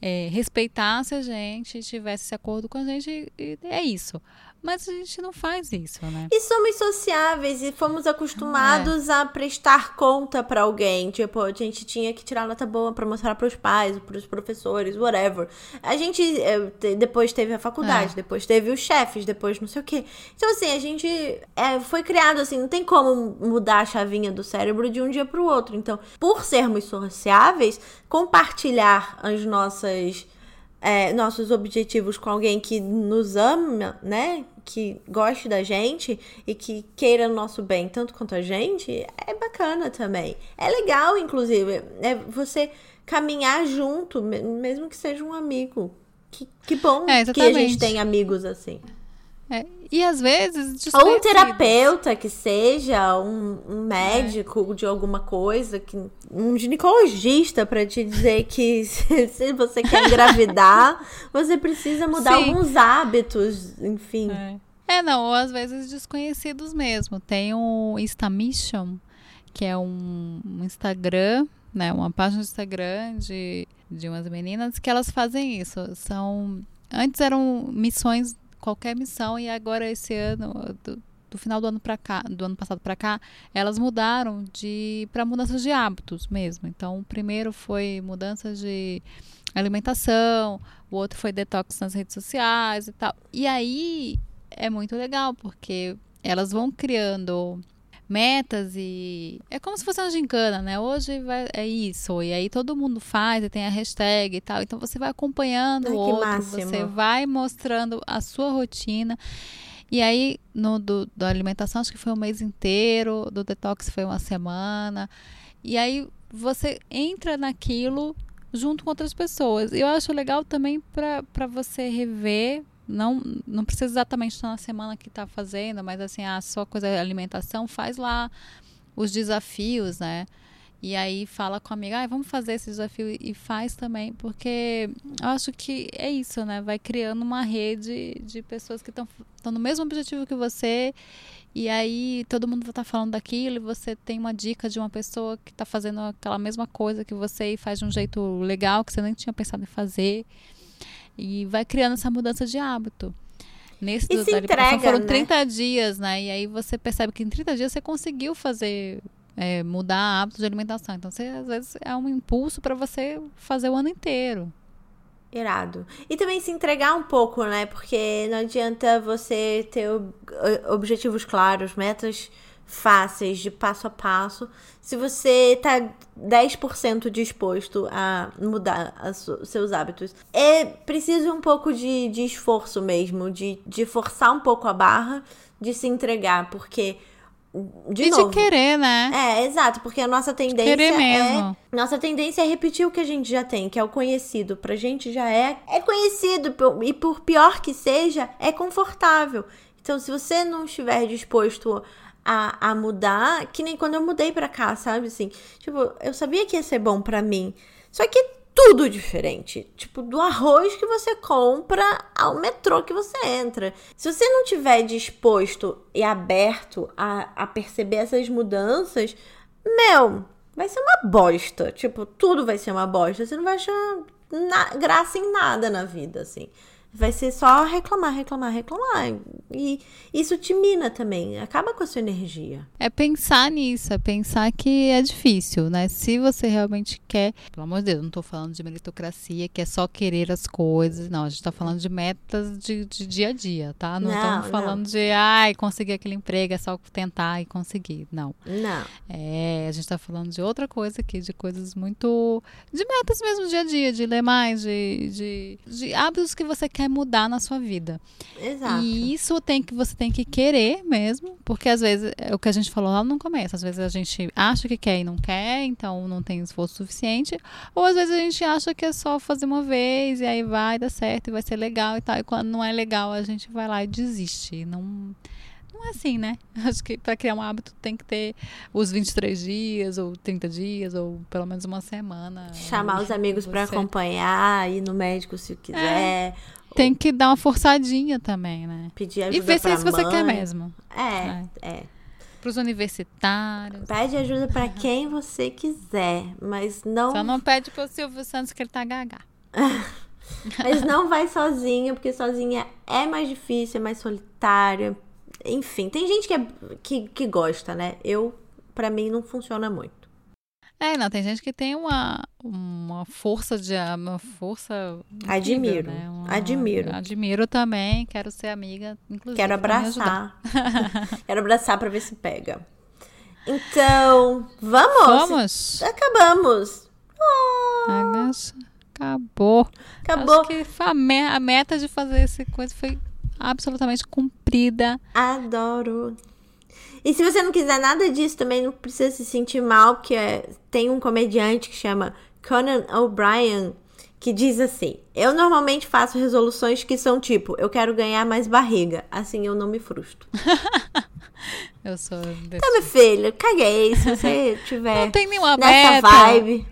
Speaker 2: é, respeitasse a gente, tivesse esse acordo com a gente, e é isso. Mas a gente não faz isso, né?
Speaker 1: E somos sociáveis e fomos acostumados é. a prestar conta para alguém. Tipo, a gente tinha que tirar nota boa para mostrar para os pais, para os professores, whatever. A gente é, depois teve a faculdade, é. depois teve os chefes, depois não sei o quê. Então, assim, a gente é, foi criado assim, não tem como mudar a chavinha do cérebro de um dia para o outro. Então, por sermos sociáveis, compartilhar as nossas. É, nossos objetivos com alguém que nos ama, né? que goste da gente e que queira o nosso bem tanto quanto a gente, é bacana também. É legal, inclusive, é você caminhar junto, mesmo que seja um amigo. Que, que bom é, que a gente tem amigos assim.
Speaker 2: É, e às vezes.
Speaker 1: Ou um terapeuta que seja, um, um médico é. de alguma coisa, que, um ginecologista para te dizer que (laughs) se, se, você quer engravidar, (laughs) você precisa mudar Sim. alguns hábitos, enfim.
Speaker 2: É. é. não, ou às vezes desconhecidos mesmo. Tem o Instamission, que é um, um Instagram, né? Uma página do Instagram de, de umas meninas que elas fazem isso. São. Antes eram missões qualquer missão e agora esse ano do, do final do ano para cá, do ano passado para cá, elas mudaram de para mudanças de hábitos mesmo. Então, o primeiro foi mudanças de alimentação, o outro foi detox nas redes sociais e tal. E aí é muito legal porque elas vão criando metas e é como se fosse uma gincana, né? Hoje vai, é isso, e aí todo mundo faz e tem a hashtag e tal. Então você vai acompanhando Ai, o outro, máximo. você vai mostrando a sua rotina. E aí, no do, da alimentação, acho que foi um mês inteiro, do detox foi uma semana. E aí você entra naquilo junto com outras pessoas. E eu acho legal também para você rever não, não precisa exatamente estar na semana que está fazendo, mas assim, a sua coisa de alimentação faz lá os desafios, né? E aí fala com a amiga, ah, vamos fazer esse desafio e faz também, porque eu acho que é isso, né? Vai criando uma rede de pessoas que estão no mesmo objetivo que você. E aí todo mundo estar tá falando daquilo e você tem uma dica de uma pessoa que está fazendo aquela mesma coisa que você e faz de um jeito legal que você nem tinha pensado em fazer. E vai criando essa mudança de hábito. Nesse
Speaker 1: e
Speaker 2: do,
Speaker 1: se entrega,
Speaker 2: foram
Speaker 1: né?
Speaker 2: 30 dias, né? E aí você percebe que em 30 dias você conseguiu fazer é, mudar hábitos de alimentação. Então, você, às vezes, é um impulso para você fazer o ano inteiro.
Speaker 1: Irado. E também se entregar um pouco, né? Porque não adianta você ter objetivos claros, metas fáceis de passo a passo, se você tá 10% disposto a mudar os seus hábitos. É preciso um pouco de, de esforço mesmo, de, de forçar um pouco a barra, de se entregar, porque de
Speaker 2: e
Speaker 1: novo.
Speaker 2: de querer, né?
Speaker 1: É, exato, porque a nossa tendência
Speaker 2: querer mesmo.
Speaker 1: é. Nossa tendência é repetir o que a gente já tem, que é o conhecido. Pra gente já é, é conhecido, e por pior que seja, é confortável. Então, se você não estiver disposto a, a mudar, que nem quando eu mudei pra cá, sabe? Assim, tipo, eu sabia que ia ser bom pra mim. Só que tudo diferente. Tipo, do arroz que você compra ao metrô que você entra. Se você não tiver disposto e aberto a, a perceber essas mudanças, meu, vai ser uma bosta. Tipo, tudo vai ser uma bosta. Você não vai achar na, graça em nada na vida, assim. Vai ser só reclamar, reclamar, reclamar. E isso te mina também, acaba com a sua energia.
Speaker 2: É pensar nisso, é pensar que é difícil, né? Se você realmente quer, pelo amor de Deus, não estou falando de meritocracia, que é só querer as coisas. Não, a gente está falando de metas de, de, dia a dia, tá? Não estamos falando não. de, ai, conseguir aquele emprego, é só tentar e conseguir. Não.
Speaker 1: Não.
Speaker 2: É, a gente está falando de outra coisa aqui, de coisas muito. de metas mesmo dia a dia, de ler mais, de, de, de hábitos que você quer mudar na sua vida.
Speaker 1: Exato.
Speaker 2: E isso tem que você tem que querer mesmo, porque às vezes é o que a gente falou lá no começo, às vezes a gente acha que quer e não quer, então não tem esforço suficiente, ou às vezes a gente acha que é só fazer uma vez e aí vai dar certo e vai ser legal e tal, e quando não é legal a gente vai lá e desiste. Não não é assim, né? (laughs) Acho que para criar um hábito tem que ter os 23 dias, ou 30 dias, ou pelo menos uma semana.
Speaker 1: Chamar os amigos para acompanhar, ir no médico se quiser. É
Speaker 2: tem que dar uma forçadinha também, né?
Speaker 1: Pedir ajuda
Speaker 2: E ver se
Speaker 1: é
Speaker 2: isso você quer mesmo.
Speaker 1: É, é. é.
Speaker 2: Para os universitários.
Speaker 1: Pede ajuda para quem você quiser, mas não.
Speaker 2: Só não pede para o Silvio Santos que ele tá gaga. (laughs)
Speaker 1: mas não vai sozinha, porque sozinha é mais difícil, é mais solitário. Enfim, tem gente que, é, que, que gosta, né? Eu, para mim, não funciona muito.
Speaker 2: É, não, tem gente que tem uma, uma força de uma força incrível,
Speaker 1: admiro,
Speaker 2: né? Uma,
Speaker 1: admiro.
Speaker 2: Admiro também, quero ser amiga, inclusive.
Speaker 1: Quero abraçar. (laughs) quero abraçar para ver se pega. Então, vamos.
Speaker 2: Vamos.
Speaker 1: Acabamos.
Speaker 2: Oh. Acabou.
Speaker 1: Acabou.
Speaker 2: Acho que a meta de fazer essa coisa foi absolutamente cumprida.
Speaker 1: Adoro. E se você não quiser nada disso, também não precisa se sentir mal, porque é, tem um comediante que chama Conan O'Brien que diz assim: Eu normalmente faço resoluções que são tipo, eu quero ganhar mais barriga, assim eu não me frustro. (laughs)
Speaker 2: eu sou. Desse
Speaker 1: então, meu filho, caguei. Se você (laughs) tiver
Speaker 2: não tem nenhuma
Speaker 1: nessa
Speaker 2: meta.
Speaker 1: vibe.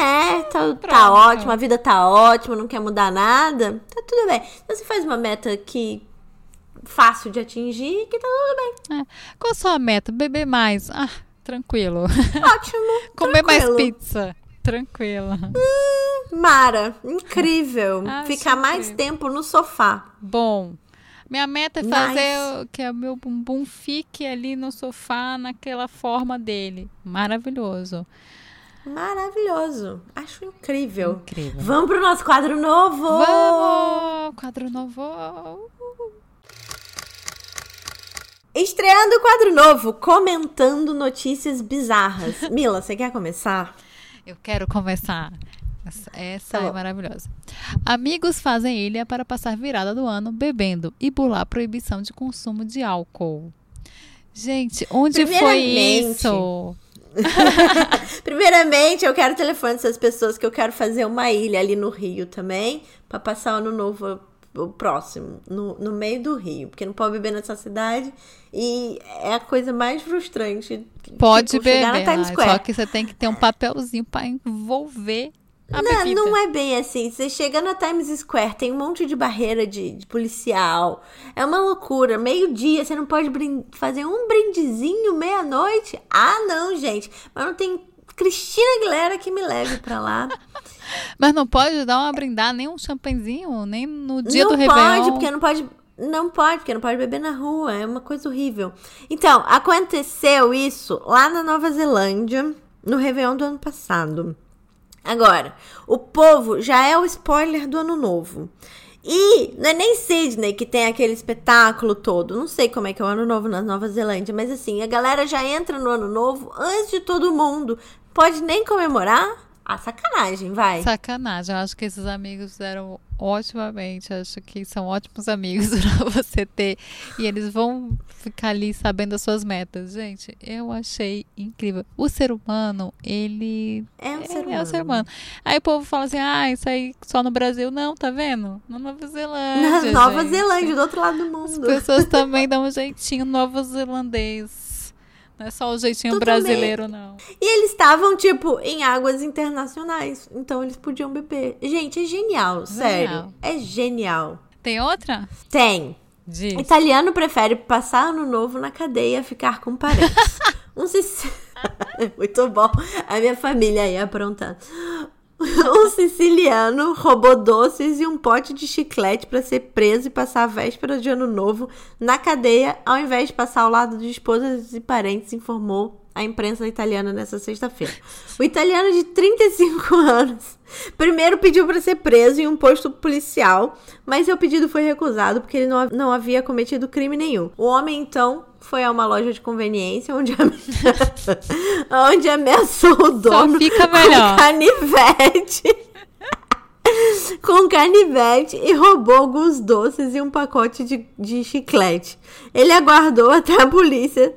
Speaker 1: É, tá, tá ótimo, a vida tá ótima, não quer mudar nada, tá tudo bem. Então você faz uma meta que fácil de atingir que tá tudo bem.
Speaker 2: É. Qual a sua meta? Beber mais. Ah, tranquilo. (laughs)
Speaker 1: Ótimo.
Speaker 2: Comer
Speaker 1: tranquilo.
Speaker 2: mais pizza. Tranquilo.
Speaker 1: Hum, Mara, incrível.
Speaker 2: Ah,
Speaker 1: Ficar mais
Speaker 2: incrível.
Speaker 1: tempo no sofá.
Speaker 2: Bom. Minha meta é fazer nice. que o meu bumbum fique ali no sofá naquela forma dele. Maravilhoso.
Speaker 1: Maravilhoso. Acho incrível.
Speaker 2: Incrível.
Speaker 1: Vamos pro nosso quadro novo.
Speaker 2: Vamos! Quadro novo.
Speaker 1: Estreando o quadro novo, comentando notícias bizarras. (laughs) Mila, você quer começar?
Speaker 2: Eu quero começar. Essa, tá é maravilhosa. Amigos fazem ilha para passar virada do ano bebendo e bular proibição de consumo de álcool. Gente, onde foi isso? (laughs)
Speaker 1: Primeiramente, eu quero o telefone dessas pessoas que eu quero fazer uma ilha ali no Rio também, para passar o ano novo o próximo, no, no meio do rio, porque não pode beber nessa cidade e é a coisa mais frustrante.
Speaker 2: Pode tipo, beber, só que você tem que ter um papelzinho para envolver a
Speaker 1: não,
Speaker 2: bebida.
Speaker 1: não é bem assim. Você chega na Times Square, tem um monte de barreira de, de policial. É uma loucura. Meio-dia, você não pode fazer um brindezinho meia-noite? Ah, não, gente. Mas não tem Cristina Aguilera que me leve pra lá.
Speaker 2: Mas não pode dar uma brindar, nem um champanhezinho, nem no dia
Speaker 1: não
Speaker 2: do Réveillon?
Speaker 1: Não pode, porque não pode... Não pode, porque não pode beber na rua. É uma coisa horrível. Então, aconteceu isso lá na Nova Zelândia, no Réveillon do ano passado. Agora, o povo já é o spoiler do ano novo. E não é nem Sydney que tem aquele espetáculo todo. Não sei como é que é o ano novo na Nova Zelândia, mas assim, a galera já entra no ano novo antes de todo mundo. Pode nem comemorar, ah, sacanagem, vai.
Speaker 2: Sacanagem. Eu acho que esses amigos fizeram otimamente. Acho que são ótimos amigos (laughs) para você ter. E eles vão ficar ali sabendo as suas metas. Gente, eu achei incrível. O ser humano, ele.
Speaker 1: É um, ser,
Speaker 2: humano.
Speaker 1: é
Speaker 2: um ser humano. Aí o povo fala assim: ah, isso aí só no Brasil. Não, tá vendo? Na Nova Zelândia.
Speaker 1: Na Nova
Speaker 2: gente.
Speaker 1: Zelândia, do outro lado do mundo.
Speaker 2: As pessoas também (laughs) dão um jeitinho novo zelandês. Não é só o jeitinho brasileiro, não.
Speaker 1: E eles estavam, tipo, em águas internacionais. Então eles podiam beber. Gente, é genial, genial. sério. É genial.
Speaker 2: Tem outra?
Speaker 1: Tem.
Speaker 2: Diz.
Speaker 1: Italiano prefere passar ano novo na cadeia ficar com parentes. (laughs) um (laughs) Muito bom. A minha família aí aprontando. (laughs) um siciliano roubou doces e um pote de chiclete para ser preso e passar a véspera de ano novo na cadeia, ao invés de passar ao lado de esposas e parentes, informou a imprensa italiana nessa sexta-feira. O italiano de 35 (laughs) anos primeiro pediu para ser preso em um posto policial, mas seu pedido foi recusado porque ele não, não havia cometido crime nenhum. O homem então foi a uma loja de conveniência onde, (laughs) onde ameaçou o dono
Speaker 2: Só fica melhor.
Speaker 1: com canivete. (laughs) com canivete e roubou alguns doces e um pacote de, de chiclete. Ele aguardou até a polícia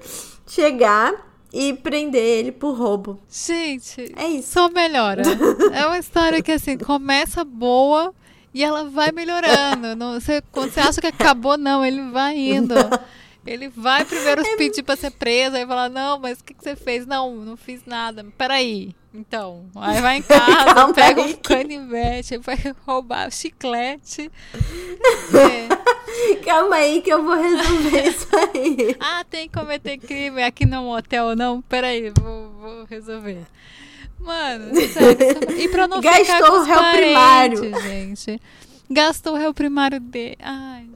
Speaker 1: chegar e prender ele por roubo.
Speaker 2: Gente,
Speaker 1: é isso.
Speaker 2: Só melhora. (laughs) é uma história que assim começa boa e ela vai melhorando. Não, você, quando você acha que acabou, não, ele vai indo. Ele vai primeiro (laughs) é... pedir pra ser preso, aí fala, não, mas o que, que você fez? Não, não fiz nada. Peraí. Então, aí vai em (laughs) casa, Calma pega aí. um canivete, (laughs) vai roubar chiclete.
Speaker 1: É. Calma aí que eu vou resolver isso aí.
Speaker 2: ah, tem que cometer crime aqui no motel, não? Peraí, vou, vou resolver. Mano, sério, e pra não Gastou ficar com os o réu parentes, primário. gente. Gastou o réu primário dele. Ai,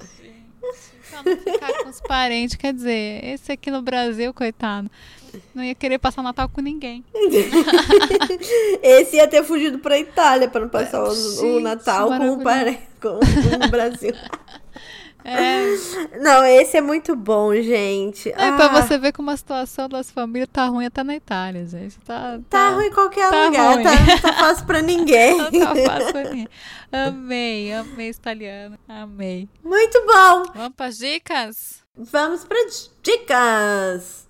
Speaker 2: pra não ficar com os parentes. Quer dizer, esse aqui no Brasil, coitado, não ia querer passar o Natal com ninguém.
Speaker 1: esse ia ter fugido pra Itália pra não passar o, Gente, o Natal com o, com o Brasil. (laughs) É. Não, esse é muito bom, gente.
Speaker 2: É ah. pra você ver como a situação das famílias tá ruim até na Itália, gente. Tá,
Speaker 1: tá, tá ruim em qualquer tá lugar, ruim. Tá, não tá fácil pra ninguém. (laughs)
Speaker 2: Não tá fácil pra ninguém. Amei, amei italiano. Amei.
Speaker 1: Muito bom.
Speaker 2: Vamos pras dicas?
Speaker 1: Vamos pras dicas.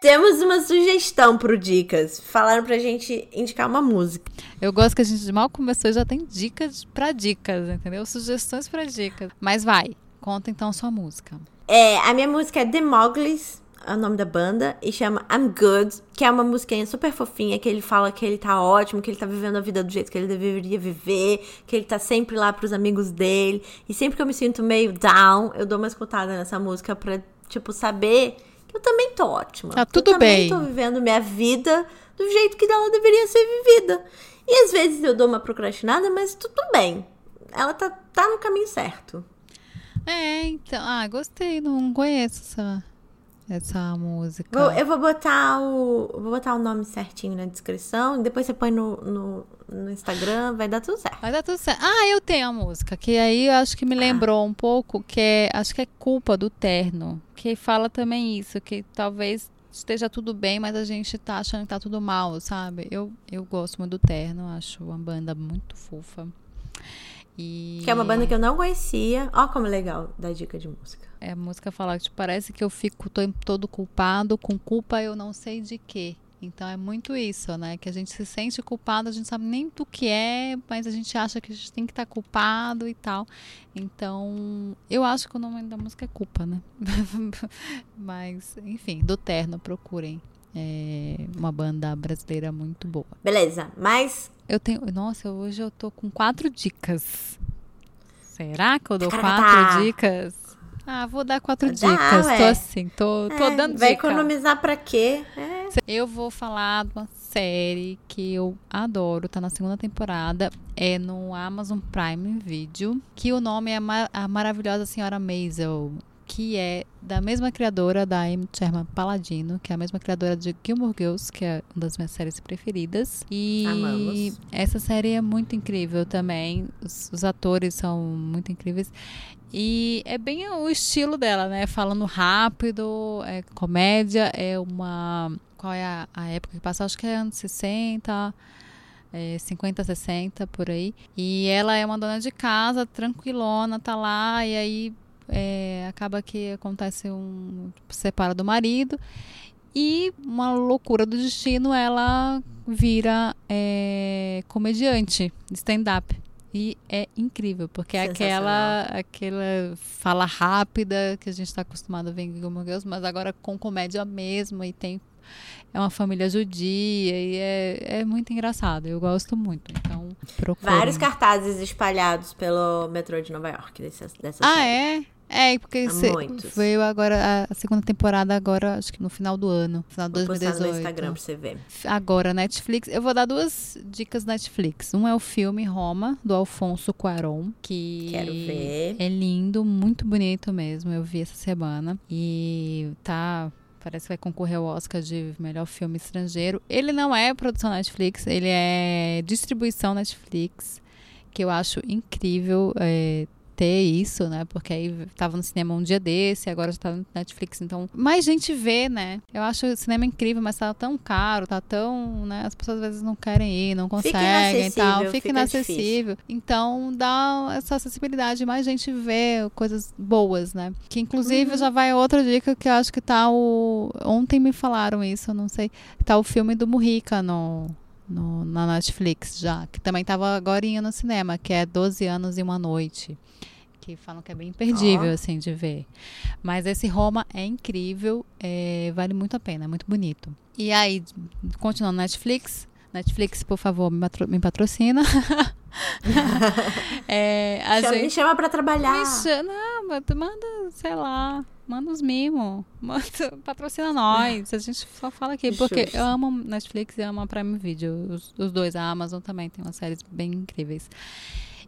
Speaker 1: Temos uma sugestão pro Dicas. Falaram pra gente indicar uma música.
Speaker 2: Eu gosto que a gente mal começou e já tem dicas pra dicas, entendeu? Sugestões pra dicas. Mas vai, conta então sua música.
Speaker 1: É, a minha música é The Mowgli's, é o nome da banda, e chama I'm Good, que é uma musiquinha super fofinha, que ele fala que ele tá ótimo, que ele tá vivendo a vida do jeito que ele deveria viver, que ele tá sempre lá pros amigos dele. E sempre que eu me sinto meio down, eu dou uma escutada nessa música pra, tipo, saber eu também tô ótima.
Speaker 2: Tá tudo
Speaker 1: eu
Speaker 2: bem.
Speaker 1: Eu também tô vivendo minha vida do jeito que ela deveria ser vivida. E às vezes eu dou uma procrastinada, mas tudo bem. Ela tá, tá no caminho certo.
Speaker 2: É, então. Ah, gostei. Não conheço essa, essa música.
Speaker 1: Vou, eu vou botar o. Vou botar o nome certinho na descrição. Depois você põe no, no, no, Instagram, vai dar tudo certo.
Speaker 2: Vai dar tudo certo. Ah, eu tenho a música, que aí eu acho que me ah. lembrou ah. um pouco, que é. Acho que é culpa do terno que fala também isso, que talvez esteja tudo bem, mas a gente tá achando que tá tudo mal, sabe? Eu, eu gosto muito do Terno, acho uma banda muito fofa. E...
Speaker 1: Que é uma banda que eu não conhecia. Ó, como é legal da dica de música.
Speaker 2: É, a música fala que tipo, parece que eu fico todo culpado, com culpa eu não sei de quê. Então é muito isso, né? Que a gente se sente culpado, a gente sabe nem do que é, mas a gente acha que a gente tem que estar tá culpado e tal. Então, eu acho que o nome da música é culpa, né? (laughs) mas, enfim, do Terno, procurem. É uma banda brasileira muito boa.
Speaker 1: Beleza, mas.
Speaker 2: Eu tenho. Nossa, hoje eu tô com quatro dicas. Será que eu dou quatro dicas? Ah, vou dar quatro Dá, dicas. Ué. Tô assim, tô, tô é, dando
Speaker 1: vai
Speaker 2: dica.
Speaker 1: Vai economizar pra quê? É.
Speaker 2: Eu vou falar de uma série que eu adoro, tá na segunda temporada, é no Amazon Prime Video, que o nome é A Maravilhosa Senhora Maisel que é da mesma criadora da Amy Sherman Paladino, que é a mesma criadora de Gilmore Girls, que é uma das minhas séries preferidas. E Amamos. essa série é muito incrível também. Os, os, atores são muito incríveis. E é bem o estilo dela, né? Falando rápido, é comédia, é uma. Qual é a, a época que passa? Acho que é anos 60 é, 50, 60 por aí. E ela é uma dona de casa, tranquilona, tá lá, e aí é, acaba que acontece um separa do marido e uma loucura do destino ela vira é, comediante stand-up e é incrível porque é aquela aquela fala rápida que a gente está acostumado a ver em Gilmore Girls mas agora com comédia mesmo e tem é uma família judia e é, é muito engraçado. Eu gosto muito. Então, procure.
Speaker 1: Vários cartazes espalhados pelo metrô de Nova York dessa, dessa
Speaker 2: ah, série. é? É, porque veio agora a segunda temporada agora, acho que no final do ano, final de 2018. no
Speaker 1: Instagram pra você ver.
Speaker 2: Agora Netflix, eu vou dar duas dicas Netflix. Um é o filme Roma do Alfonso Cuarón, que
Speaker 1: Quero ver.
Speaker 2: é lindo, muito bonito mesmo. Eu vi essa semana e tá Parece que vai concorrer ao Oscar de melhor filme estrangeiro. Ele não é produção Netflix, ele é distribuição Netflix, que eu acho incrível. É, ter isso, né? Porque aí tava no cinema um dia desse, agora já tá no Netflix, então mais gente vê, né? Eu acho o cinema incrível, mas tá tão caro, tá tão, né? As pessoas às vezes não querem ir, não conseguem e tal, fica, fica inacessível. Difícil. Então dá essa acessibilidade, mais gente vê coisas boas, né? Que inclusive uhum. já vai outra dica que eu acho que tá o ontem me falaram isso, eu não sei, tá o filme do Murica no no, na Netflix já, que também estava agora no cinema, que é 12 anos e uma noite. Que falam que é bem imperdível, oh. assim, de ver. Mas esse Roma é incrível, é, vale muito a pena, é muito bonito. E aí, continuando Netflix, Netflix, por favor, me, patro me patrocina. (laughs)
Speaker 1: é, chama, gente... Me chama pra trabalhar.
Speaker 2: Me chama, não, manda, sei lá, manda os mimos. (laughs) Manda, patrocina nós. A gente só fala aqui. Porque Justo. eu amo Netflix e amo a Prime Video. Os, os dois, a Amazon também tem umas séries bem incríveis.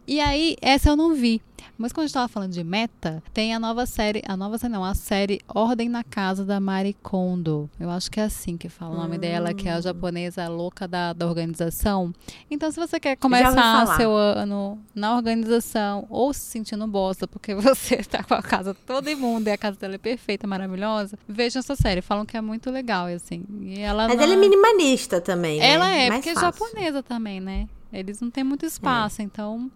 Speaker 2: E aí, essa eu não vi. Mas quando a gente tava falando de meta, tem a nova série, a nova série não, a série Ordem na Casa da Mari Kondo. Eu acho que é assim que fala o nome hum. dela, que é a hum. japonesa louca da, da organização. Então, se você quer começar seu ano na organização ou se sentindo bosta porque (laughs) você tá com a casa toda imunda e a casa dela é perfeita, maravilhosa, veja essa série. Falam que é muito legal, assim. E ela
Speaker 1: Mas não... ela é minimalista também, né?
Speaker 2: Ela é, Mais porque fácil. é japonesa também, né? Eles não têm muito espaço, é. então.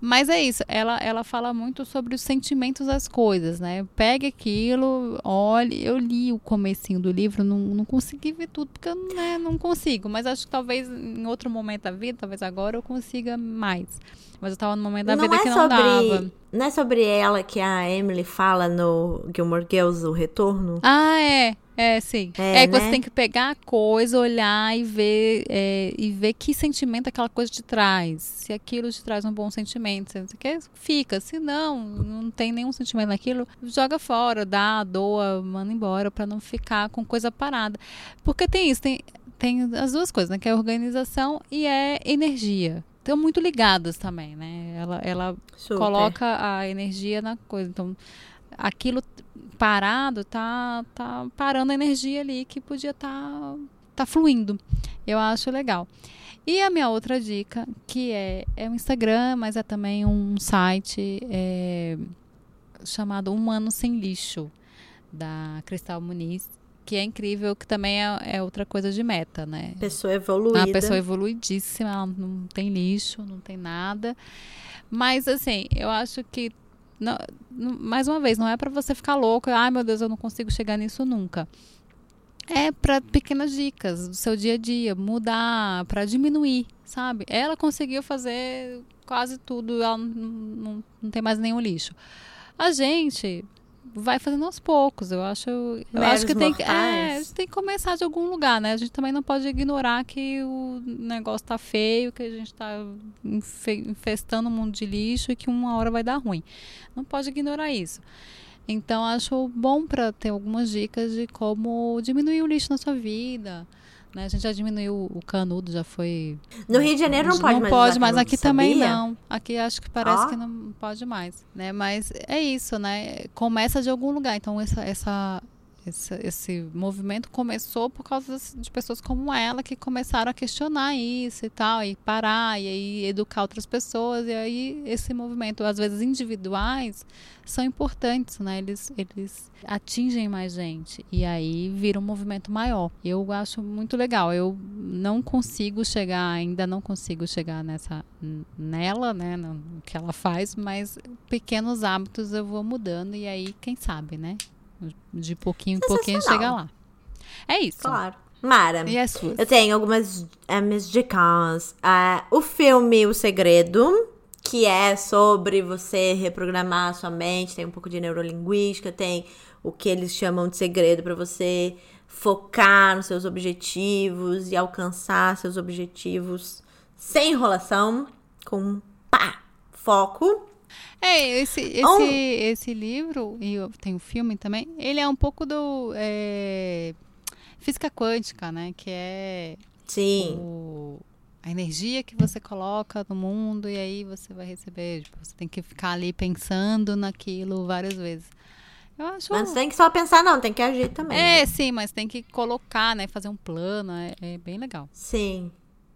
Speaker 2: Mas é isso, ela, ela fala muito sobre os sentimentos das coisas, né? Pegue aquilo, olhe. Eu li o comecinho do livro, não, não consegui ver tudo, porque eu né, não consigo. Mas acho que talvez em outro momento da vida, talvez agora eu consiga mais. Mas eu tava no momento da não vida é que não sobre, dava.
Speaker 1: Não é sobre ela que a Emily fala no Gilmore Girls, o retorno?
Speaker 2: Ah, é. É, sim. É, é que né? você tem que pegar a coisa, olhar e ver, é, e ver que sentimento aquela coisa te traz. Se aquilo te traz um bom sentimento, se você quer, fica. Se não, não tem nenhum sentimento naquilo, joga fora, dá, doa, manda embora, para não ficar com coisa parada. Porque tem isso, tem, tem as duas coisas, né? Que é organização e é energia estão muito ligadas também, né? Ela, ela coloca a energia na coisa. Então, aquilo parado tá, tá parando a energia ali que podia estar tá, tá fluindo. Eu acho legal. E a minha outra dica, que é, é um Instagram, mas é também um site é, chamado Humano Sem Lixo, da Cristal Muniz, que é incrível, que também é, é, outra coisa de meta, né?
Speaker 1: Pessoa evoluída.
Speaker 2: Uma pessoa evoluidíssima, ela não tem lixo, não tem nada. Mas, assim, eu acho que não, mais uma vez, não é para você ficar louco, ai meu Deus, eu não consigo chegar nisso nunca. É para pequenas dicas do seu dia a dia, mudar, para diminuir, sabe? Ela conseguiu fazer quase tudo, ela não, não, não tem mais nenhum lixo. A gente vai fazendo aos poucos. Eu acho, eu acho que tem que, é, tem que começar de algum lugar, né? A gente também não pode ignorar que o negócio tá feio, que a gente tá infestando o mundo de lixo e que uma hora vai dar ruim. Não pode ignorar isso. Então acho bom para ter algumas dicas de como diminuir o lixo na sua vida. Né? A gente já diminuiu o canudo, já foi.
Speaker 1: No Rio de Janeiro não pode
Speaker 2: não
Speaker 1: mais.
Speaker 2: Não pode, mas
Speaker 1: aqui
Speaker 2: sabia? também não. Aqui acho que parece oh. que não pode mais. Né? Mas é isso, né? Começa de algum lugar. Então, essa, essa esse, esse movimento começou por causa de pessoas como ela que começaram a questionar isso e tal, e parar, e aí educar outras pessoas. E aí esse movimento, às vezes individuais, são importantes, né? Eles, eles atingem mais gente. E aí vira um movimento maior. Eu acho muito legal. Eu não consigo chegar, ainda não consigo chegar nessa nela, né? No que ela faz, mas pequenos hábitos eu vou mudando e aí, quem sabe, né? De pouquinho em pouquinho chegar lá. É isso.
Speaker 1: Claro. Mara,
Speaker 2: e as suas?
Speaker 1: eu tenho algumas é, minhas dicas. Uh, o filme O Segredo, que é sobre você reprogramar a sua mente, tem um pouco de neurolinguística, tem o que eles chamam de segredo para você focar nos seus objetivos e alcançar seus objetivos sem enrolação, com pá, foco.
Speaker 2: É, esse, esse, oh. esse livro, e tem o um filme também, ele é um pouco do. É, física quântica, né? Que é.
Speaker 1: Sim.
Speaker 2: O, a energia que você coloca no mundo e aí você vai receber. Tipo, você tem que ficar ali pensando naquilo várias vezes. Eu acho...
Speaker 1: Mas tem que só pensar, não, tem que agir também.
Speaker 2: É, né? sim, mas tem que colocar, né? Fazer um plano. É, é, bem legal.
Speaker 1: Sim.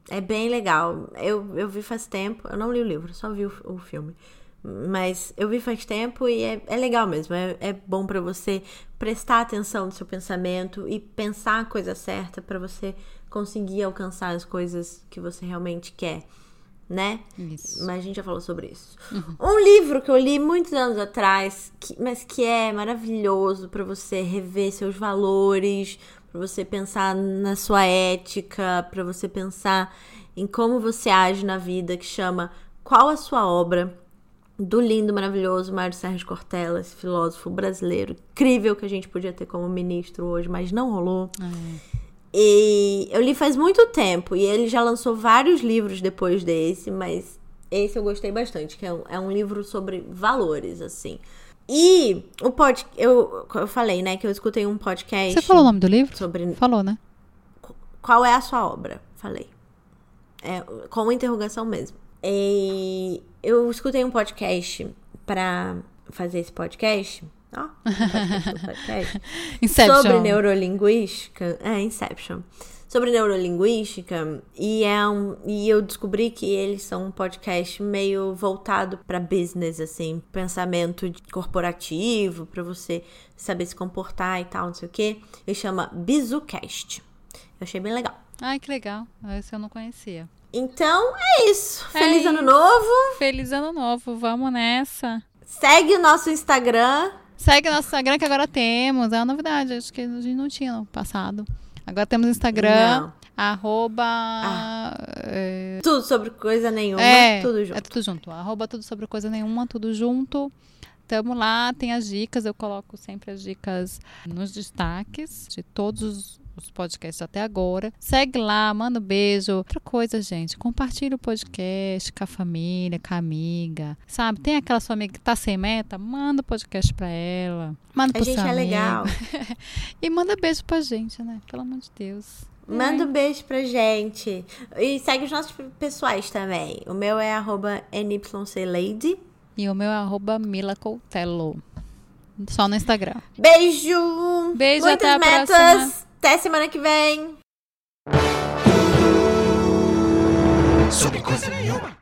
Speaker 1: É bem legal. Eu, eu vi faz tempo. Eu não li o livro, só vi o, o filme. Mas eu vi faz tempo e é, é legal mesmo. É, é bom para você prestar atenção no seu pensamento e pensar a coisa certa para você conseguir alcançar as coisas que você realmente quer, né?
Speaker 2: Isso.
Speaker 1: Mas a gente já falou sobre isso. Uhum. Um livro que eu li muitos anos atrás, que, mas que é maravilhoso para você rever seus valores, para você pensar na sua ética, para você pensar em como você age na vida, que chama Qual a sua obra? Do lindo, maravilhoso Mário Sérgio Cortella, esse filósofo brasileiro incrível que a gente podia ter como ministro hoje, mas não rolou.
Speaker 2: É.
Speaker 1: E eu li faz muito tempo e ele já lançou vários livros depois desse, mas esse eu gostei bastante, que é um, é um livro sobre valores, assim. E o pod, eu, eu falei, né, que eu escutei um podcast.
Speaker 2: Você falou o nome do livro?
Speaker 1: Sobre.
Speaker 2: Falou, né?
Speaker 1: Qual é a sua obra? Falei. É, com interrogação mesmo. E eu escutei um podcast para fazer esse podcast. Ó, (laughs) um podcast,
Speaker 2: Inception.
Speaker 1: Sobre neurolinguística. É, Inception. Sobre neurolinguística. E, é um, e eu descobri que eles são um podcast meio voltado para business, assim. Pensamento corporativo, para você saber se comportar e tal, não sei o quê. Ele chama BizuCast. Eu achei bem legal.
Speaker 2: Ai, que legal. Esse eu não conhecia.
Speaker 1: Então é isso. É Feliz ano novo.
Speaker 2: Feliz ano novo. Vamos nessa.
Speaker 1: Segue o nosso Instagram.
Speaker 2: Segue o nosso Instagram que agora temos. É uma novidade. Acho que a gente não tinha no passado. Agora temos Instagram. Não. Arroba. Ah.
Speaker 1: É... Tudo sobre coisa nenhuma.
Speaker 2: É,
Speaker 1: tudo junto.
Speaker 2: É tudo junto. Arroba tudo sobre coisa nenhuma, tudo junto. Tamo lá, tem as dicas. Eu coloco sempre as dicas nos destaques de todos os podcasts até agora. Segue lá, manda um beijo. Outra coisa, gente, compartilha o podcast com a família, com a amiga. Sabe, tem aquela sua amiga que tá sem meta? Manda o podcast pra ela. Manda
Speaker 1: a gente é legal. (laughs)
Speaker 2: e manda beijo pra gente, né? Pelo amor de Deus.
Speaker 1: Manda um beijo pra gente. E segue os nossos pessoais também. O meu é arroba NYCLady.
Speaker 2: E o meu é arroba Mila. Só no Instagram.
Speaker 1: Beijo!
Speaker 2: Beijo,
Speaker 1: Muitas
Speaker 2: até a
Speaker 1: metas.
Speaker 2: próxima.
Speaker 1: Até semana que vem. Sobre coisa nenhuma.